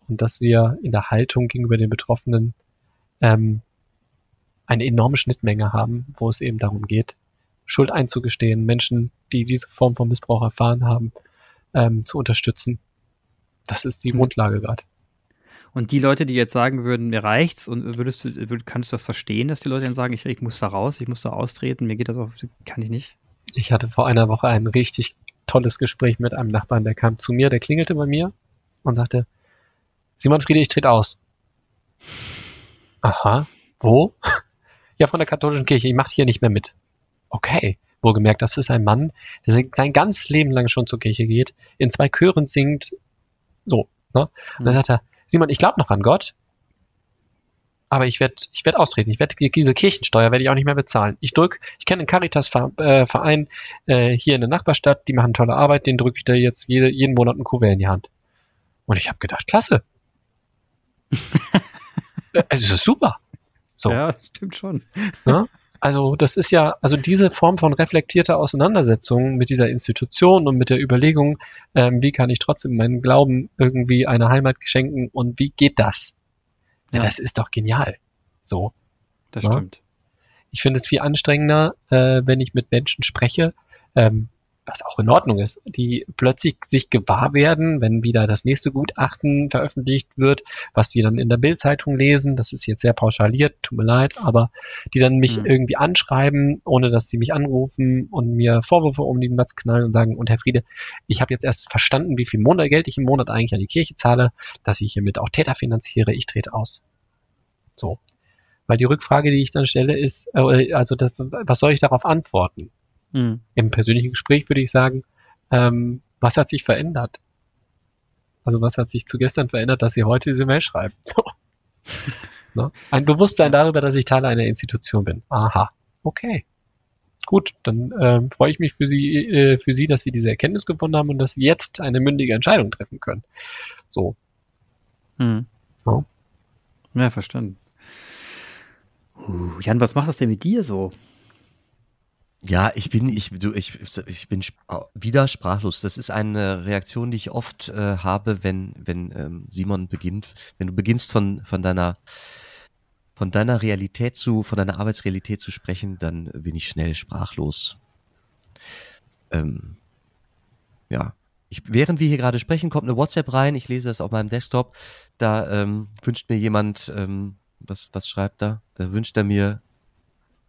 und dass wir in der Haltung gegenüber den Betroffenen ähm, eine enorme Schnittmenge haben, wo es eben darum geht, Schuld einzugestehen, Menschen, die diese Form von Missbrauch erfahren haben, ähm, zu unterstützen. Das ist die Grundlage gerade. Und die Leute, die jetzt sagen würden, mir reicht's, und würdest du, würd, kannst du das verstehen, dass die Leute dann sagen, ich, ich muss da raus, ich muss da austreten, mir geht das auf, kann ich nicht? Ich hatte vor einer Woche ein richtig tolles Gespräch mit einem Nachbarn, der kam zu mir, der klingelte bei mir und sagte, Simon Friede, ich trete aus. Aha, wo? (laughs) Ja, von der katholischen Kirche, ich mache hier nicht mehr mit. Okay. Wohlgemerkt, das ist ein Mann, der sein ganzes Leben lang schon zur Kirche geht, in zwei Chören singt, so. Ne? Und dann mhm. sagt er, Simon, ich glaube noch an Gott, aber ich werde ich werd austreten. Ich werde diese Kirchensteuer werde ich auch nicht mehr bezahlen. Ich drück, ich kenne einen Caritas-Verein äh, hier in der Nachbarstadt, die machen tolle Arbeit, den drücke ich da jetzt jede, jeden Monat ein Kuvert in die Hand. Und ich habe gedacht, klasse. (laughs) es ist super. So. Ja, stimmt schon. Ja? Also das ist ja, also diese Form von reflektierter Auseinandersetzung mit dieser Institution und mit der Überlegung, ähm, wie kann ich trotzdem meinen Glauben irgendwie eine Heimat schenken und wie geht das? Ja. Das ist doch genial. So. Das ja? stimmt. Ich finde es viel anstrengender, äh, wenn ich mit Menschen spreche, ähm, was auch in Ordnung ist, die plötzlich sich gewahr werden, wenn wieder das nächste Gutachten veröffentlicht wird, was sie dann in der Bildzeitung lesen, das ist jetzt sehr pauschaliert, tut mir leid, aber die dann mich mhm. irgendwie anschreiben, ohne dass sie mich anrufen und mir Vorwürfe um den Platz knallen und sagen, und Herr Friede, ich habe jetzt erst verstanden, wie viel Monatgeld ich im Monat eigentlich an die Kirche zahle, dass ich hiermit auch Täter finanziere, ich trete aus. So. Weil die Rückfrage, die ich dann stelle, ist, äh, also das, was soll ich darauf antworten? Mhm. Im persönlichen Gespräch würde ich sagen, ähm, was hat sich verändert? Also was hat sich zu gestern verändert, dass Sie heute diese Mail schreiben? (laughs) ne? Ein Bewusstsein darüber, dass ich Teil einer Institution bin. Aha, okay. Gut, dann ähm, freue ich mich für Sie, äh, für Sie, dass Sie diese Erkenntnis gefunden haben und dass Sie jetzt eine mündige Entscheidung treffen können. So. Hm. Ja. ja, verstanden. Uh, Jan, was macht das denn mit dir so? Ja, ich bin, ich, du, ich, ich bin wieder sprachlos. Das ist eine Reaktion, die ich oft äh, habe, wenn, wenn ähm, Simon beginnt, wenn du beginnst von, von deiner, von deiner Realität zu, von deiner Arbeitsrealität zu sprechen, dann bin ich schnell sprachlos. Ähm, ja. Ich, während wir hier gerade sprechen, kommt eine WhatsApp rein. Ich lese das auf meinem Desktop. Da ähm, wünscht mir jemand, ähm, was, was schreibt er? Da wünscht er mir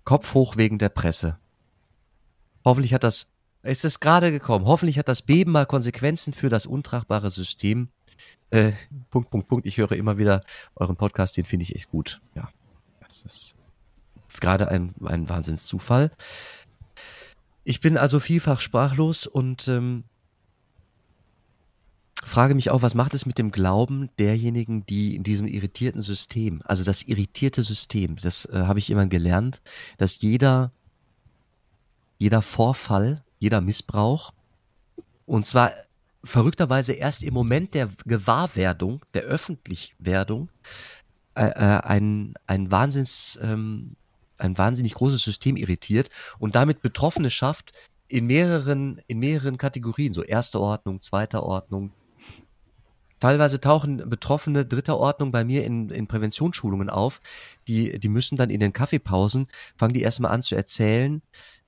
Kopf hoch wegen der Presse. Hoffentlich hat das, ist es gerade gekommen, hoffentlich hat das Beben mal Konsequenzen für das untragbare System. Äh, Punkt, Punkt, Punkt. Ich höre immer wieder euren Podcast, den finde ich echt gut. Ja, das ist gerade ein, ein Wahnsinnszufall. Ich bin also vielfach sprachlos und ähm, frage mich auch, was macht es mit dem Glauben derjenigen, die in diesem irritierten System, also das irritierte System, das äh, habe ich immer gelernt, dass jeder jeder Vorfall, jeder Missbrauch. Und zwar verrückterweise erst im Moment der Gewahrwerdung, der Öffentlichwerdung, äh, äh, ein, ein Wahnsinns, ähm, ein wahnsinnig großes System irritiert und damit Betroffene schafft in mehreren, in mehreren Kategorien, so erste Ordnung, zweiter Ordnung. Teilweise tauchen Betroffene dritter Ordnung bei mir in, in Präventionsschulungen auf. Die, die müssen dann in den Kaffeepausen, fangen die erstmal an zu erzählen, äh,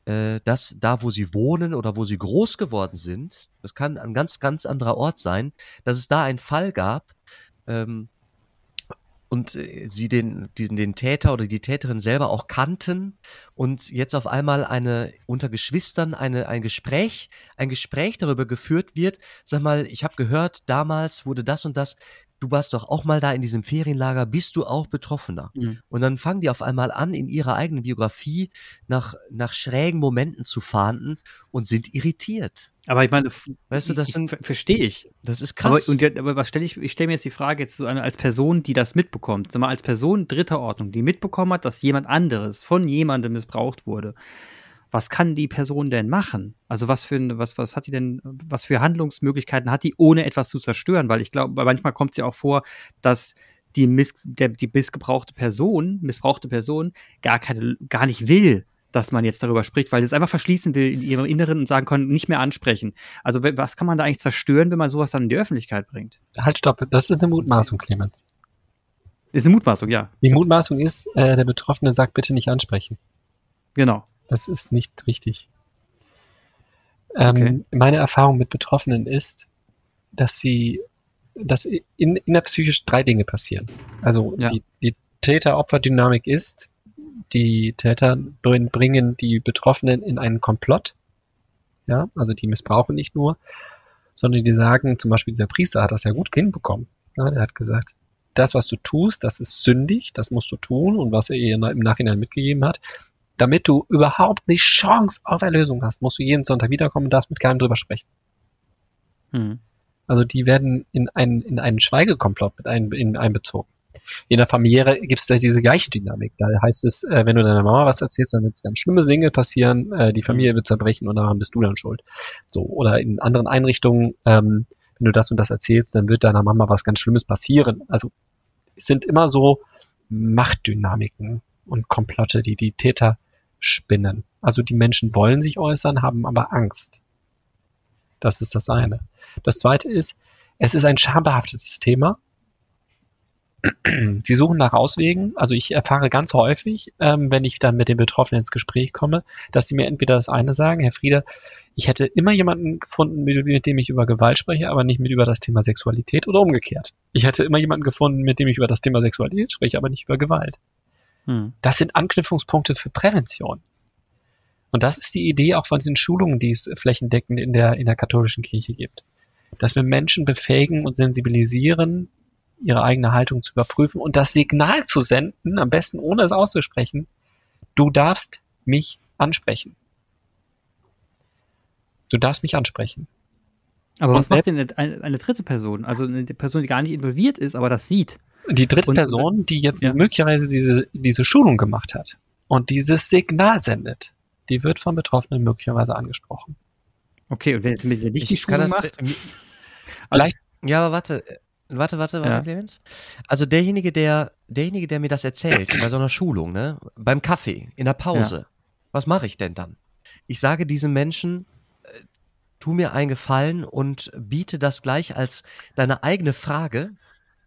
dass da, wo sie wohnen oder wo sie groß geworden sind, das kann ein ganz, ganz anderer Ort sein, dass es da einen Fall gab, ähm, und äh, sie den, diesen, den Täter oder die Täterin selber auch kannten und jetzt auf einmal eine unter Geschwistern eine, ein Gespräch, ein Gespräch darüber geführt wird. Sag mal, ich habe gehört, damals wurde das und das du warst doch auch mal da in diesem Ferienlager, bist du auch Betroffener? Mhm. Und dann fangen die auf einmal an, in ihrer eigenen Biografie nach, nach schrägen Momenten zu fahnden und sind irritiert. Aber ich meine, weißt du, das sind, verstehe ich. Das ist krass. Aber, und, aber was stelle ich, ich stelle mir jetzt die Frage jetzt so eine, als Person, die das mitbekommt, sag mal, als Person dritter Ordnung, die mitbekommen hat, dass jemand anderes von jemandem missbraucht wurde was kann die Person denn machen? Also was für was was hat die denn was für Handlungsmöglichkeiten hat die ohne etwas zu zerstören, weil ich glaube, manchmal kommt es ja auch vor, dass die miss, der, die missgebrauchte Person, missbrauchte Person gar keine gar nicht will, dass man jetzt darüber spricht, weil sie es einfach verschließen will in ihrem Inneren und sagen können, nicht mehr ansprechen. Also was kann man da eigentlich zerstören, wenn man sowas dann in die Öffentlichkeit bringt? Halt, stopp, das ist eine Mutmaßung, Clemens. Das ist eine Mutmaßung, ja. Die Mutmaßung ist, äh, der Betroffene sagt bitte nicht ansprechen. Genau. Das ist nicht richtig. Ähm, okay. Meine Erfahrung mit Betroffenen ist, dass sie, dass in, in der Psyche drei Dinge passieren. Also ja. die, die Täter-Opfer-Dynamik ist, die Täter bringen die Betroffenen in einen Komplott. Ja, also die missbrauchen nicht nur, sondern die sagen, zum Beispiel dieser Priester hat das ja gut hinbekommen. Ja, der hat gesagt, das, was du tust, das ist sündig, das musst du tun und was er ihr im Nachhinein mitgegeben hat, damit du überhaupt eine Chance auf Erlösung hast, musst du jeden Sonntag wiederkommen und darfst mit keinem drüber sprechen. Mhm. Also die werden in einen, in einen Schweigekomplott mit ein, in, einbezogen. In der Familiäre gibt es da diese gleiche Dynamik. Da heißt es, äh, wenn du deiner Mama was erzählst, dann wird ganz schlimme Dinge passieren, äh, die Familie wird zerbrechen und daran bist du dann schuld. So, oder in anderen Einrichtungen, ähm, wenn du das und das erzählst, dann wird deiner Mama was ganz Schlimmes passieren. Also es sind immer so Machtdynamiken und Komplotte, die die Täter spinnen. Also die Menschen wollen sich äußern, haben aber Angst. Das ist das eine. Das zweite ist, es ist ein schambehaftetes Thema. Sie suchen nach Auswegen. Also ich erfahre ganz häufig, ähm, wenn ich dann mit den Betroffenen ins Gespräch komme, dass sie mir entweder das eine sagen, Herr Frieder, ich hätte immer jemanden gefunden, mit, mit dem ich über Gewalt spreche, aber nicht mit über das Thema Sexualität oder umgekehrt. Ich hätte immer jemanden gefunden, mit dem ich über das Thema Sexualität spreche, aber nicht über Gewalt. Hm. Das sind Anknüpfungspunkte für Prävention. Und das ist die Idee auch von diesen Schulungen, die es flächendeckend in der, in der katholischen Kirche gibt. Dass wir Menschen befähigen und sensibilisieren, ihre eigene Haltung zu überprüfen und das Signal zu senden, am besten ohne es auszusprechen, du darfst mich ansprechen. Du darfst mich ansprechen. Aber und was macht denn eine, eine, dritte Person? Also eine Person, die gar nicht involviert ist, aber das sieht. Die dritte und, Person, die jetzt ja. möglicherweise diese, diese Schulung gemacht hat und dieses Signal sendet, die wird von Betroffenen möglicherweise angesprochen. Okay, und wenn jetzt mit nicht die Schulung macht? Also, ja, aber warte, warte, warte, warte, ja. Clemens. Also derjenige, der, derjenige, der mir das erzählt, bei so einer Schulung, ne, beim Kaffee, in der Pause, ja. was mache ich denn dann? Ich sage diesem Menschen, äh, tu mir einen Gefallen und biete das gleich als deine eigene Frage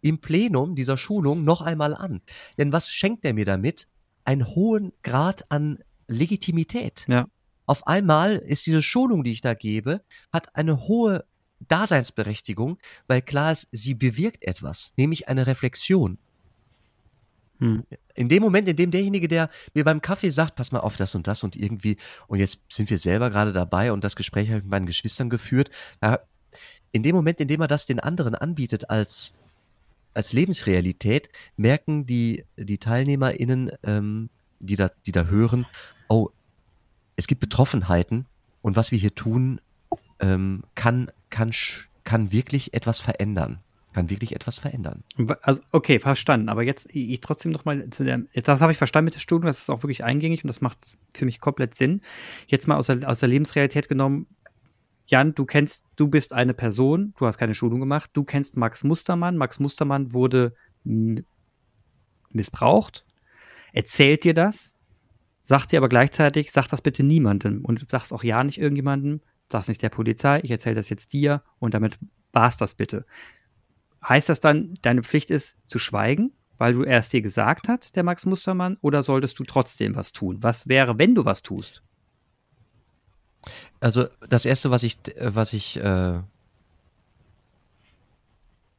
im Plenum dieser Schulung noch einmal an. Denn was schenkt er mir damit? Einen hohen Grad an Legitimität. Ja. Auf einmal ist diese Schulung, die ich da gebe, hat eine hohe Daseinsberechtigung, weil klar ist, sie bewirkt etwas, nämlich eine Reflexion. Hm. In dem Moment, in dem derjenige, der mir beim Kaffee sagt, pass mal auf das und das und irgendwie, und jetzt sind wir selber gerade dabei und das Gespräch habe ich mit meinen Geschwistern geführt, in dem Moment, in dem er das den anderen anbietet als, als Lebensrealität, merken die, die TeilnehmerInnen, ähm, die, da, die da hören, oh, es gibt Betroffenheiten und was wir hier tun, ähm, kann, kann, kann wirklich etwas verändern. Kann wirklich etwas verändern. Also, okay, verstanden. Aber jetzt ich trotzdem noch mal zu der, das habe ich verstanden mit der Studie, das ist auch wirklich eingängig und das macht für mich komplett Sinn. Jetzt mal aus der, aus der Lebensrealität genommen, Jan, du kennst, du bist eine Person, du hast keine Schulung gemacht, du kennst Max Mustermann. Max Mustermann wurde missbraucht, erzählt dir das, sagt dir aber gleichzeitig, sag das bitte niemandem und sag's auch ja nicht irgendjemandem, sag's nicht der Polizei, ich erzähle das jetzt dir und damit war's das bitte. Heißt das dann, deine Pflicht ist zu schweigen, weil du erst dir gesagt hat, der Max Mustermann, oder solltest du trotzdem was tun? Was wäre, wenn du was tust? Also das erste, was ich, was ich äh,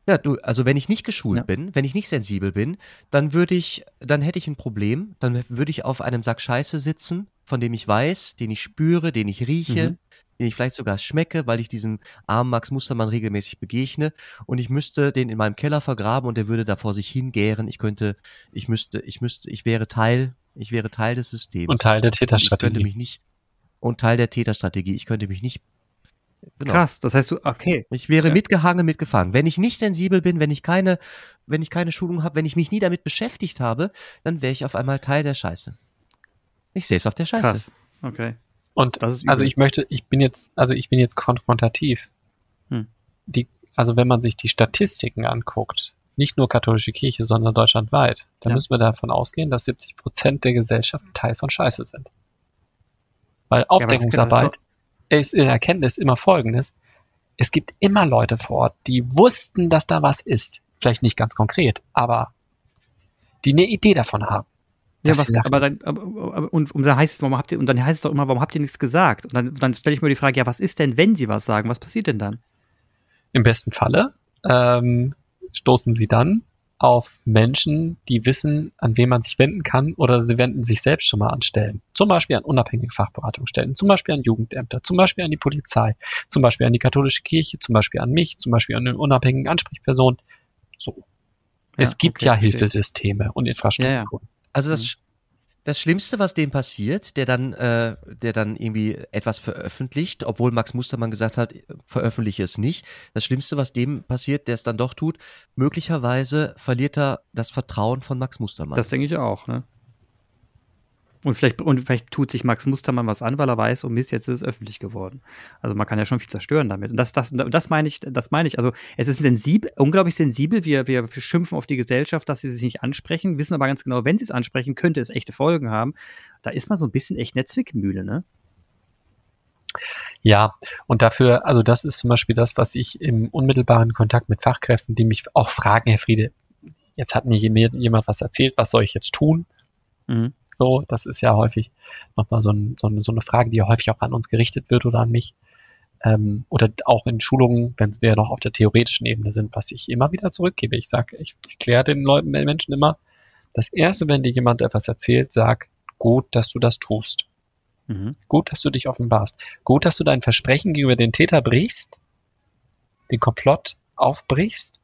ja, du, also wenn ich nicht geschult ja. bin, wenn ich nicht sensibel bin, dann würde ich, dann hätte ich ein Problem, dann würde ich auf einem Sack Scheiße sitzen, von dem ich weiß, den ich spüre, den ich rieche, mhm. den ich vielleicht sogar schmecke, weil ich diesem armen Max Mustermann regelmäßig begegne und ich müsste den in meinem Keller vergraben und der würde da vor sich hingären. Ich könnte, ich müsste, ich müsste, ich wäre Teil, ich wäre Teil des Systems. Und Teil der Täterstrategie. Ich könnte mich nicht, und Teil der Täterstrategie. Ich könnte mich nicht Genau. Krass, das heißt du, okay. Ich wäre ja. mitgehangen, mitgefangen. Wenn ich nicht sensibel bin, wenn ich keine, wenn ich keine Schulung habe, wenn ich mich nie damit beschäftigt habe, dann wäre ich auf einmal Teil der Scheiße. Ich sehe es auf der Scheiße. Krass. Okay. Und also ich möchte, ich bin jetzt, also ich bin jetzt konfrontativ. Hm. Die, also wenn man sich die Statistiken anguckt, nicht nur katholische Kirche, sondern deutschlandweit, dann ja. müssen wir davon ausgehen, dass 70 Prozent der Gesellschaft Teil von Scheiße sind. Weil Aufdeckungsarbeit ja, ist in Erkenntnis immer folgendes. Es gibt immer Leute vor Ort, die wussten, dass da was ist. Vielleicht nicht ganz konkret, aber die eine Idee davon haben. Ja, was, aber dann, aber, und, und, dann heißt es, warum habt ihr, und dann heißt es doch immer, warum habt ihr nichts gesagt? Und dann, dann stelle ich mir die Frage, ja, was ist denn, wenn sie was sagen? Was passiert denn dann? Im besten Falle ähm, stoßen sie dann auf Menschen, die wissen, an wen man sich wenden kann oder sie wenden sich selbst schon mal an Stellen. Zum Beispiel an unabhängige Fachberatungsstellen, zum Beispiel an Jugendämter, zum Beispiel an die Polizei, zum Beispiel an die katholische Kirche, zum Beispiel an mich, zum Beispiel an eine unabhängige Ansprechperson. So. Ja, es gibt okay, ja Hilfesysteme und Infrastrukturen. Ja, ja. Also das, das Schlimmste, was dem passiert, der dann, äh, der dann irgendwie etwas veröffentlicht, obwohl Max Mustermann gesagt hat, veröffentliche es nicht. Das Schlimmste, was dem passiert, der es dann doch tut, möglicherweise verliert er das Vertrauen von Max Mustermann. Das denke ich auch, ne? Und vielleicht, und vielleicht tut sich Max Mustermann was an, weil er weiß, oh Mist, jetzt ist es öffentlich geworden. Also man kann ja schon viel zerstören damit. Und das, das, das meine ich, das meine ich. Also es ist sensibel, unglaublich sensibel. Wir, wir schimpfen auf die Gesellschaft, dass sie sich nicht ansprechen, wissen aber ganz genau, wenn sie es ansprechen, könnte es echte Folgen haben. Da ist man so ein bisschen echt eine Zwickmühle, ne? Ja, und dafür, also das ist zum Beispiel das, was ich im unmittelbaren Kontakt mit Fachkräften, die mich auch fragen, Herr Friede, jetzt hat mir jemand was erzählt, was soll ich jetzt tun? Mhm. So, das ist ja häufig nochmal so, ein, so, eine, so eine Frage, die ja häufig auch an uns gerichtet wird oder an mich. Ähm, oder auch in Schulungen, wenn wir noch auf der theoretischen Ebene sind, was ich immer wieder zurückgebe. Ich sage, ich, ich kläre den Leuten, den Menschen immer, das erste, wenn dir jemand etwas erzählt, sag, gut, dass du das tust. Mhm. Gut, dass du dich offenbarst. Gut, dass du dein Versprechen gegenüber den Täter brichst, den Komplott aufbrichst,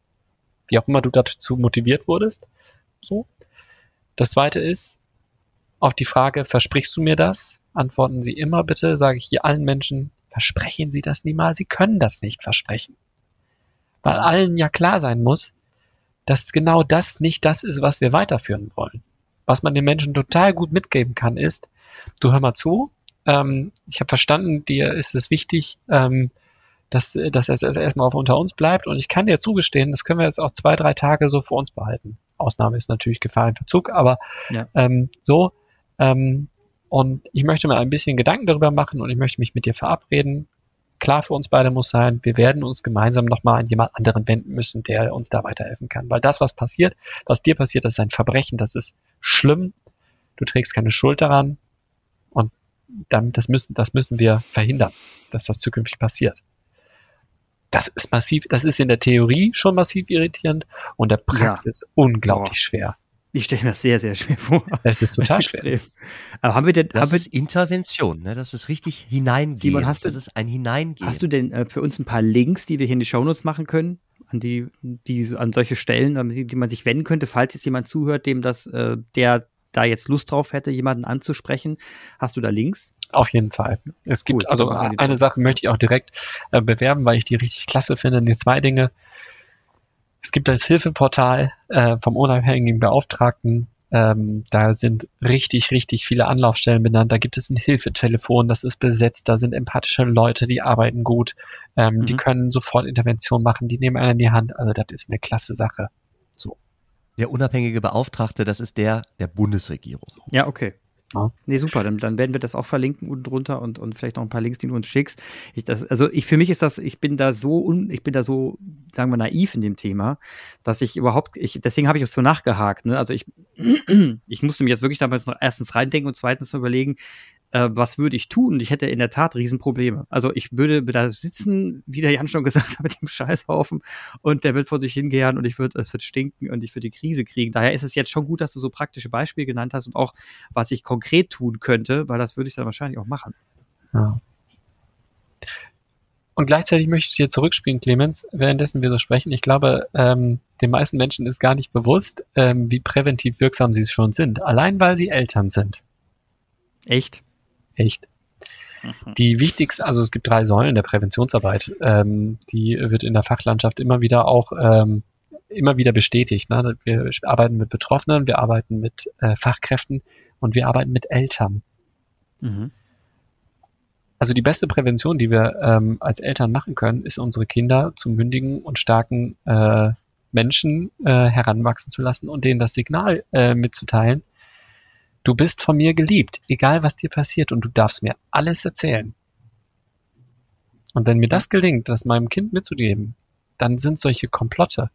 wie auch immer du dazu motiviert wurdest. So. Das zweite ist, auf die Frage, versprichst du mir das? Antworten Sie immer bitte, sage ich hier allen Menschen, versprechen Sie das niemals, Sie können das nicht versprechen. Weil allen ja klar sein muss, dass genau das nicht das ist, was wir weiterführen wollen. Was man den Menschen total gut mitgeben kann, ist, du hör mal zu, ähm, ich habe verstanden, dir ist es wichtig, ähm, dass, dass es erstmal unter uns bleibt und ich kann dir zugestehen, das können wir jetzt auch zwei, drei Tage so für uns behalten. Ausnahme ist natürlich Gefahr in Verzug, aber ja. ähm, so, ähm, und ich möchte mir ein bisschen Gedanken darüber machen und ich möchte mich mit dir verabreden. Klar für uns beide muss sein, wir werden uns gemeinsam nochmal an jemand anderen wenden müssen, der uns da weiterhelfen kann. Weil das, was passiert, was dir passiert, das ist ein Verbrechen, das ist schlimm. Du trägst keine Schuld daran. Und dann, das müssen, das müssen wir verhindern, dass das zukünftig passiert. Das ist massiv, das ist in der Theorie schon massiv irritierend und der Praxis ja. unglaublich schwer. Ich stelle mir das sehr, sehr schwer vor. Das ist total schwer. Aber haben wir denn, das haben ist wir, Intervention, ne? Das ist richtig hineingehen. Simon, hast du, das ist ein Hineingehen. Hast du denn äh, für uns ein paar Links, die wir hier in die Shownotes machen können? An die, die, an solche Stellen, die, die man sich wenden könnte, falls jetzt jemand zuhört, dem das, äh, der da jetzt Lust drauf hätte, jemanden anzusprechen. Hast du da Links? Auf jeden Fall. Es gibt, Gut, also eine Sache möchte ich auch direkt äh, bewerben, weil ich die richtig klasse finde. Die zwei Dinge. Es gibt das Hilfeportal äh, vom unabhängigen Beauftragten. Ähm, da sind richtig, richtig viele Anlaufstellen benannt. Da gibt es ein Hilfetelefon, das ist besetzt. Da sind empathische Leute, die arbeiten gut. Ähm, mhm. Die können sofort Intervention machen. Die nehmen einen in die Hand. Also das ist eine klasse Sache. So. Der unabhängige Beauftragte, das ist der der Bundesregierung. Ja, okay. Ja. Nee, super. Dann, dann werden wir das auch verlinken unten drunter und, und vielleicht noch ein paar Links, die du uns schickst. Ich, das, also ich, für mich ist das, ich bin da so un, ich bin da so, sagen wir, naiv in dem Thema, dass ich überhaupt, ich, deswegen habe ich auch so nachgehakt. Ne? Also ich, (clears throat) ich musste mich jetzt wirklich damals noch erstens reindenken und zweitens überlegen, äh, was würde ich tun? Ich hätte in der Tat Riesenprobleme. Also ich würde da sitzen, wie der Jan schon (laughs) gesagt hat, mit dem Scheißhaufen und der wird vor sich hingehen und ich würde, es wird stinken und ich würde die Krise kriegen. Daher ist es jetzt schon gut, dass du so praktische Beispiele genannt hast und auch, was ich konkret tun könnte, weil das würde ich dann wahrscheinlich auch machen. Ja. Und gleichzeitig möchte ich dir zurückspielen, Clemens, währenddessen wir so sprechen. Ich glaube, ähm, den meisten Menschen ist gar nicht bewusst, ähm, wie präventiv wirksam sie schon sind, allein weil sie Eltern sind. Echt? Echt. Mhm. Die wichtigste, also es gibt drei Säulen der Präventionsarbeit, ähm, die wird in der Fachlandschaft immer wieder auch ähm, immer wieder bestätigt. Ne? Wir arbeiten mit Betroffenen, wir arbeiten mit äh, Fachkräften und wir arbeiten mit Eltern. Mhm. Also die beste Prävention, die wir ähm, als Eltern machen können, ist unsere Kinder zu mündigen und starken äh, Menschen äh, heranwachsen zu lassen und denen das Signal äh, mitzuteilen, Du bist von mir geliebt, egal was dir passiert, und du darfst mir alles erzählen. Und wenn mir das gelingt, das meinem Kind mitzugeben, dann sind solche Komplotte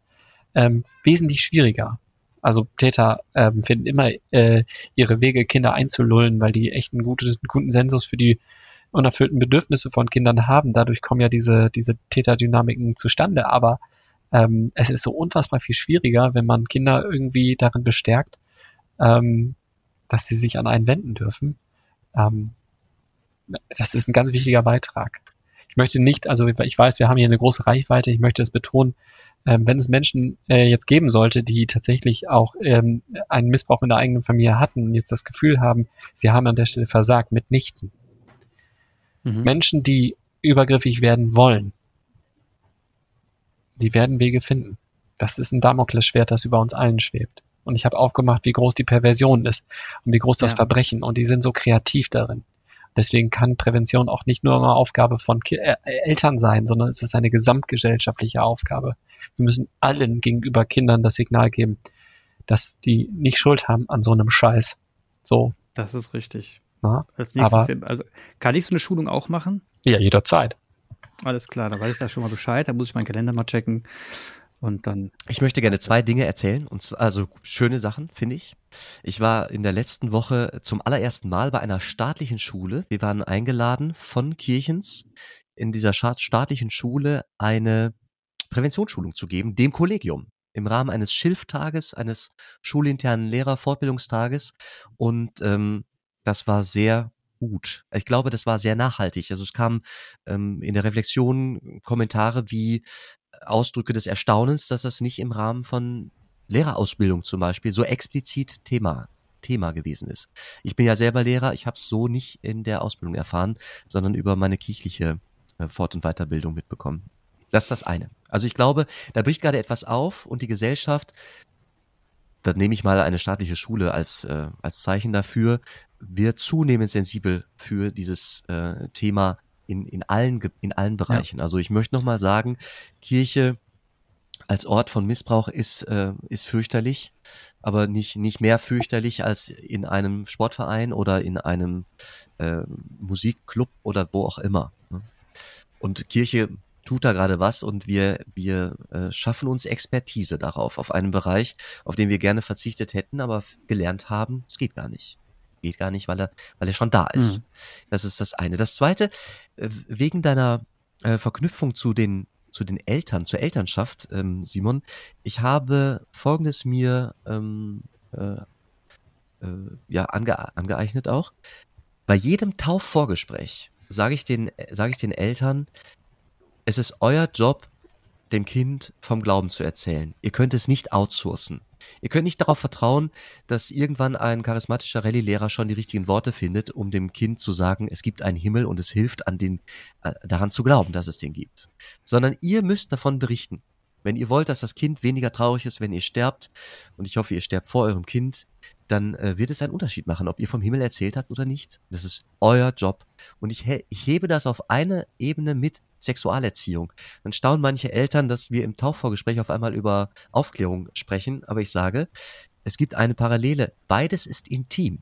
ähm, wesentlich schwieriger. Also Täter ähm, finden immer äh, ihre Wege, Kinder einzulullen, weil die echt einen guten, guten Sensus für die unerfüllten Bedürfnisse von Kindern haben. Dadurch kommen ja diese, diese Täterdynamiken zustande. Aber ähm, es ist so unfassbar viel schwieriger, wenn man Kinder irgendwie darin bestärkt, ähm, dass sie sich an einen wenden dürfen. Ähm, das ist ein ganz wichtiger Beitrag. Ich möchte nicht, also ich weiß, wir haben hier eine große Reichweite, ich möchte es betonen, ähm, wenn es Menschen äh, jetzt geben sollte, die tatsächlich auch ähm, einen Missbrauch in der eigenen Familie hatten und jetzt das Gefühl haben, sie haben an der Stelle versagt, mitnichten. Mhm. Menschen, die übergriffig werden wollen, die werden Wege finden. Das ist ein Damoklesschwert, das über uns allen schwebt. Und ich habe aufgemacht, wie groß die Perversion ist und wie groß das ja. Verbrechen. Und die sind so kreativ darin. Deswegen kann Prävention auch nicht nur eine Aufgabe von Ki äh, Eltern sein, sondern es ist eine gesamtgesellschaftliche Aufgabe. Wir müssen allen gegenüber Kindern das Signal geben, dass die nicht Schuld haben an so einem Scheiß. So. Das ist richtig. Na? Als nächstes, Aber, also, kann ich so eine Schulung auch machen? Ja, jederzeit. Alles klar, dann weiß ich da schon mal Bescheid. Da muss ich meinen Kalender mal checken. Und dann. Ich möchte gerne zwei Dinge erzählen, und zwar, also schöne Sachen, finde ich. Ich war in der letzten Woche zum allerersten Mal bei einer staatlichen Schule. Wir waren eingeladen von Kirchens in dieser staatlichen Schule eine Präventionsschulung zu geben, dem Kollegium im Rahmen eines Schilftages, eines schulinternen Lehrerfortbildungstages. Und ähm, das war sehr gut. Ich glaube, das war sehr nachhaltig. Also es kamen ähm, in der Reflexion Kommentare wie Ausdrücke des Erstaunens, dass das nicht im Rahmen von Lehrerausbildung zum Beispiel so explizit Thema Thema gewesen ist. Ich bin ja selber Lehrer, ich habe es so nicht in der Ausbildung erfahren, sondern über meine kirchliche äh, Fort- und Weiterbildung mitbekommen. Das ist das eine. Also ich glaube, da bricht gerade etwas auf und die Gesellschaft, da nehme ich mal eine staatliche Schule als, äh, als Zeichen dafür, wird zunehmend sensibel für dieses äh, Thema in, in, allen, in allen Bereichen. Ja. Also ich möchte nochmal sagen, Kirche als Ort von Missbrauch ist, äh, ist fürchterlich, aber nicht, nicht mehr fürchterlich als in einem Sportverein oder in einem äh, Musikclub oder wo auch immer. Ne? Und Kirche tut da gerade was und wir, wir äh, schaffen uns Expertise darauf, auf einen Bereich, auf den wir gerne verzichtet hätten, aber gelernt haben, es geht gar nicht. Geht gar nicht, weil er, weil er schon da ist. Mhm. Das ist das eine. Das zweite, äh, wegen deiner äh, Verknüpfung zu den, zu den Eltern, zur Elternschaft, ähm, Simon, ich habe folgendes mir ähm, äh, äh, ja, ange, angeeignet auch. Bei jedem Taufvorgespräch sage ich den, sage ich den Eltern, es ist euer Job, dem Kind vom Glauben zu erzählen. Ihr könnt es nicht outsourcen. Ihr könnt nicht darauf vertrauen, dass irgendwann ein charismatischer Rallye-Lehrer schon die richtigen Worte findet, um dem Kind zu sagen, es gibt einen Himmel und es hilft, an den, äh, daran zu glauben, dass es den gibt. Sondern ihr müsst davon berichten. Wenn ihr wollt, dass das Kind weniger traurig ist, wenn ihr sterbt, und ich hoffe, ihr sterbt vor eurem Kind, dann äh, wird es einen Unterschied machen, ob ihr vom Himmel erzählt habt oder nicht. Das ist euer Job. Und ich, he ich hebe das auf eine Ebene mit Sexualerziehung. Dann staunen manche Eltern, dass wir im Taufvorgespräch auf einmal über Aufklärung sprechen, aber ich sage, es gibt eine Parallele. Beides ist intim.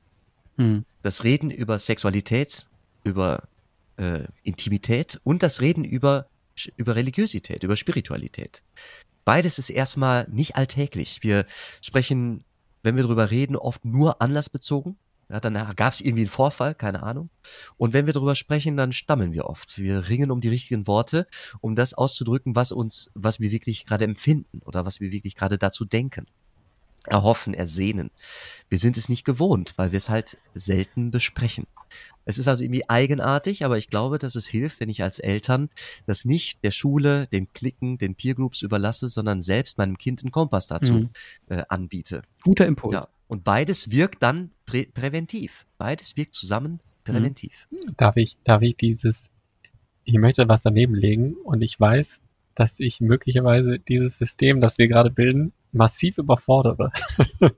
Hm. Das Reden über Sexualität, über äh, Intimität und das Reden über, über Religiosität, über Spiritualität. Beides ist erstmal nicht alltäglich. Wir sprechen wenn wir drüber reden, oft nur anlassbezogen. Ja, dann gab es irgendwie einen Vorfall, keine Ahnung. Und wenn wir darüber sprechen, dann stammeln wir oft. Wir ringen um die richtigen Worte, um das auszudrücken, was uns, was wir wirklich gerade empfinden oder was wir wirklich gerade dazu denken. Erhoffen, ersehnen. Wir sind es nicht gewohnt, weil wir es halt selten besprechen. Es ist also irgendwie eigenartig, aber ich glaube, dass es hilft, wenn ich als Eltern das nicht der Schule, den Klicken, den Peergroups überlasse, sondern selbst meinem Kind einen Kompass dazu mhm. äh, anbiete. Guter Impuls. Ja. Und beides wirkt dann prä präventiv. Beides wirkt zusammen präventiv. Mhm. Darf ich, darf ich dieses, ich möchte was daneben legen und ich weiß, dass ich möglicherweise dieses System, das wir gerade bilden, massiv überfordere. (laughs)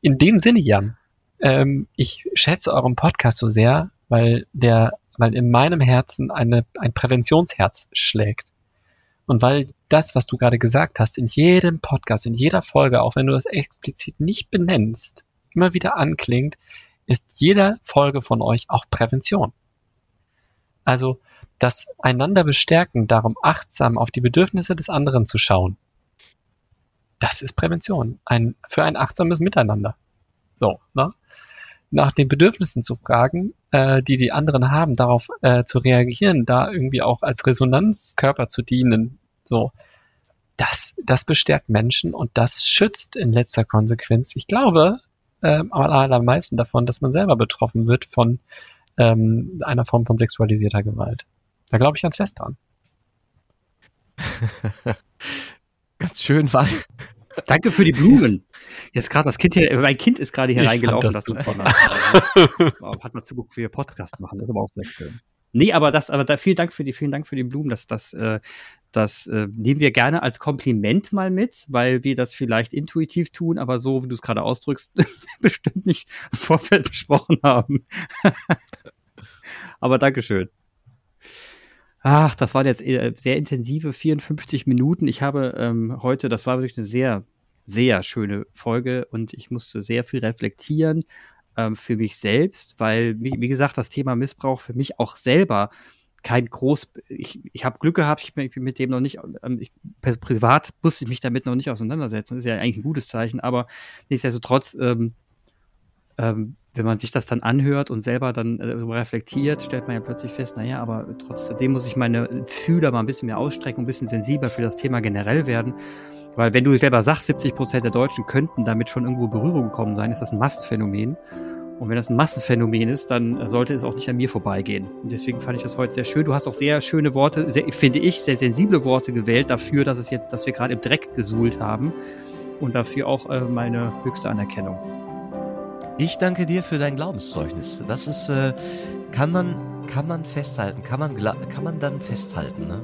In dem Sinne, Jan, ähm, ich schätze euren Podcast so sehr, weil der, weil in meinem Herzen eine, ein Präventionsherz schlägt. Und weil das, was du gerade gesagt hast, in jedem Podcast, in jeder Folge, auch wenn du das explizit nicht benennst, immer wieder anklingt, ist jede Folge von euch auch Prävention. Also das einander bestärken, darum achtsam auf die Bedürfnisse des anderen zu schauen, das ist Prävention. Ein, für ein achtsames Miteinander. So, ne? nach den Bedürfnissen zu fragen, äh, die die anderen haben, darauf äh, zu reagieren, da irgendwie auch als Resonanzkörper zu dienen, so, das, das bestärkt Menschen und das schützt in letzter Konsequenz, ich glaube, äh, am allermeisten davon, dass man selber betroffen wird von ähm, einer Form von sexualisierter Gewalt. Da glaube ich ganz fest dran. (laughs) ganz (laughs) schön war, Danke für die Blumen. Jetzt gerade das Kind hier, mein Kind ist gerade hier ich reingelaufen. Das super (laughs) Hat mal zuguckt, wie wir Podcast machen. Das ist aber auch sehr schön. Nee, aber das, aber da, vielen Dank für die, vielen Dank für die Blumen. Das, das, äh, das äh, nehmen wir gerne als Kompliment mal mit, weil wir das vielleicht intuitiv tun, aber so, wie du es gerade ausdrückst, (laughs) bestimmt nicht im Vorfeld besprochen haben. aber Dankeschön. Ach, das waren jetzt äh, sehr intensive 54 Minuten. Ich habe ähm, heute, das war wirklich eine sehr, sehr schöne Folge und ich musste sehr viel reflektieren ähm, für mich selbst, weil, wie, wie, gesagt, das Thema Missbrauch für mich auch selber kein groß, ich, ich habe Glück gehabt, ich bin, ich bin mit dem noch nicht, ähm, ich, privat musste ich mich damit noch nicht auseinandersetzen. Das ist ja eigentlich ein gutes Zeichen, aber nichtsdestotrotz, ähm, ähm, wenn man sich das dann anhört und selber dann äh, reflektiert, stellt man ja plötzlich fest, naja, aber trotzdem muss ich meine Fühler mal ein bisschen mehr ausstrecken, ein bisschen sensibler für das Thema generell werden. Weil wenn du selber sagst, 70 Prozent der Deutschen könnten damit schon irgendwo Berührung gekommen sein, ist das ein Massenphänomen. Und wenn das ein Massenphänomen ist, dann sollte es auch nicht an mir vorbeigehen. Und deswegen fand ich das heute sehr schön. Du hast auch sehr schöne Worte, sehr, finde ich, sehr sensible Worte gewählt dafür, dass es jetzt, dass wir gerade im Dreck gesuhlt haben. Und dafür auch äh, meine höchste Anerkennung. Ich danke dir für dein Glaubenszeugnis. Das ist, äh, kann man, kann man festhalten, kann man, kann man dann festhalten, ne?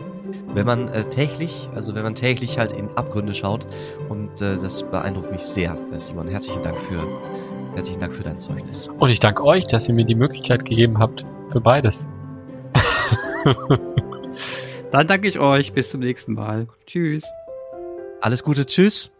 Wenn man äh, täglich, also wenn man täglich halt in Abgründe schaut und äh, das beeindruckt mich sehr, äh, Simon. Herzlichen Dank für Herzlichen Dank für dein Zeugnis. Und ich danke euch, dass ihr mir die Möglichkeit gegeben habt für beides. Dann danke ich euch. Bis zum nächsten Mal. Tschüss. Alles Gute. Tschüss.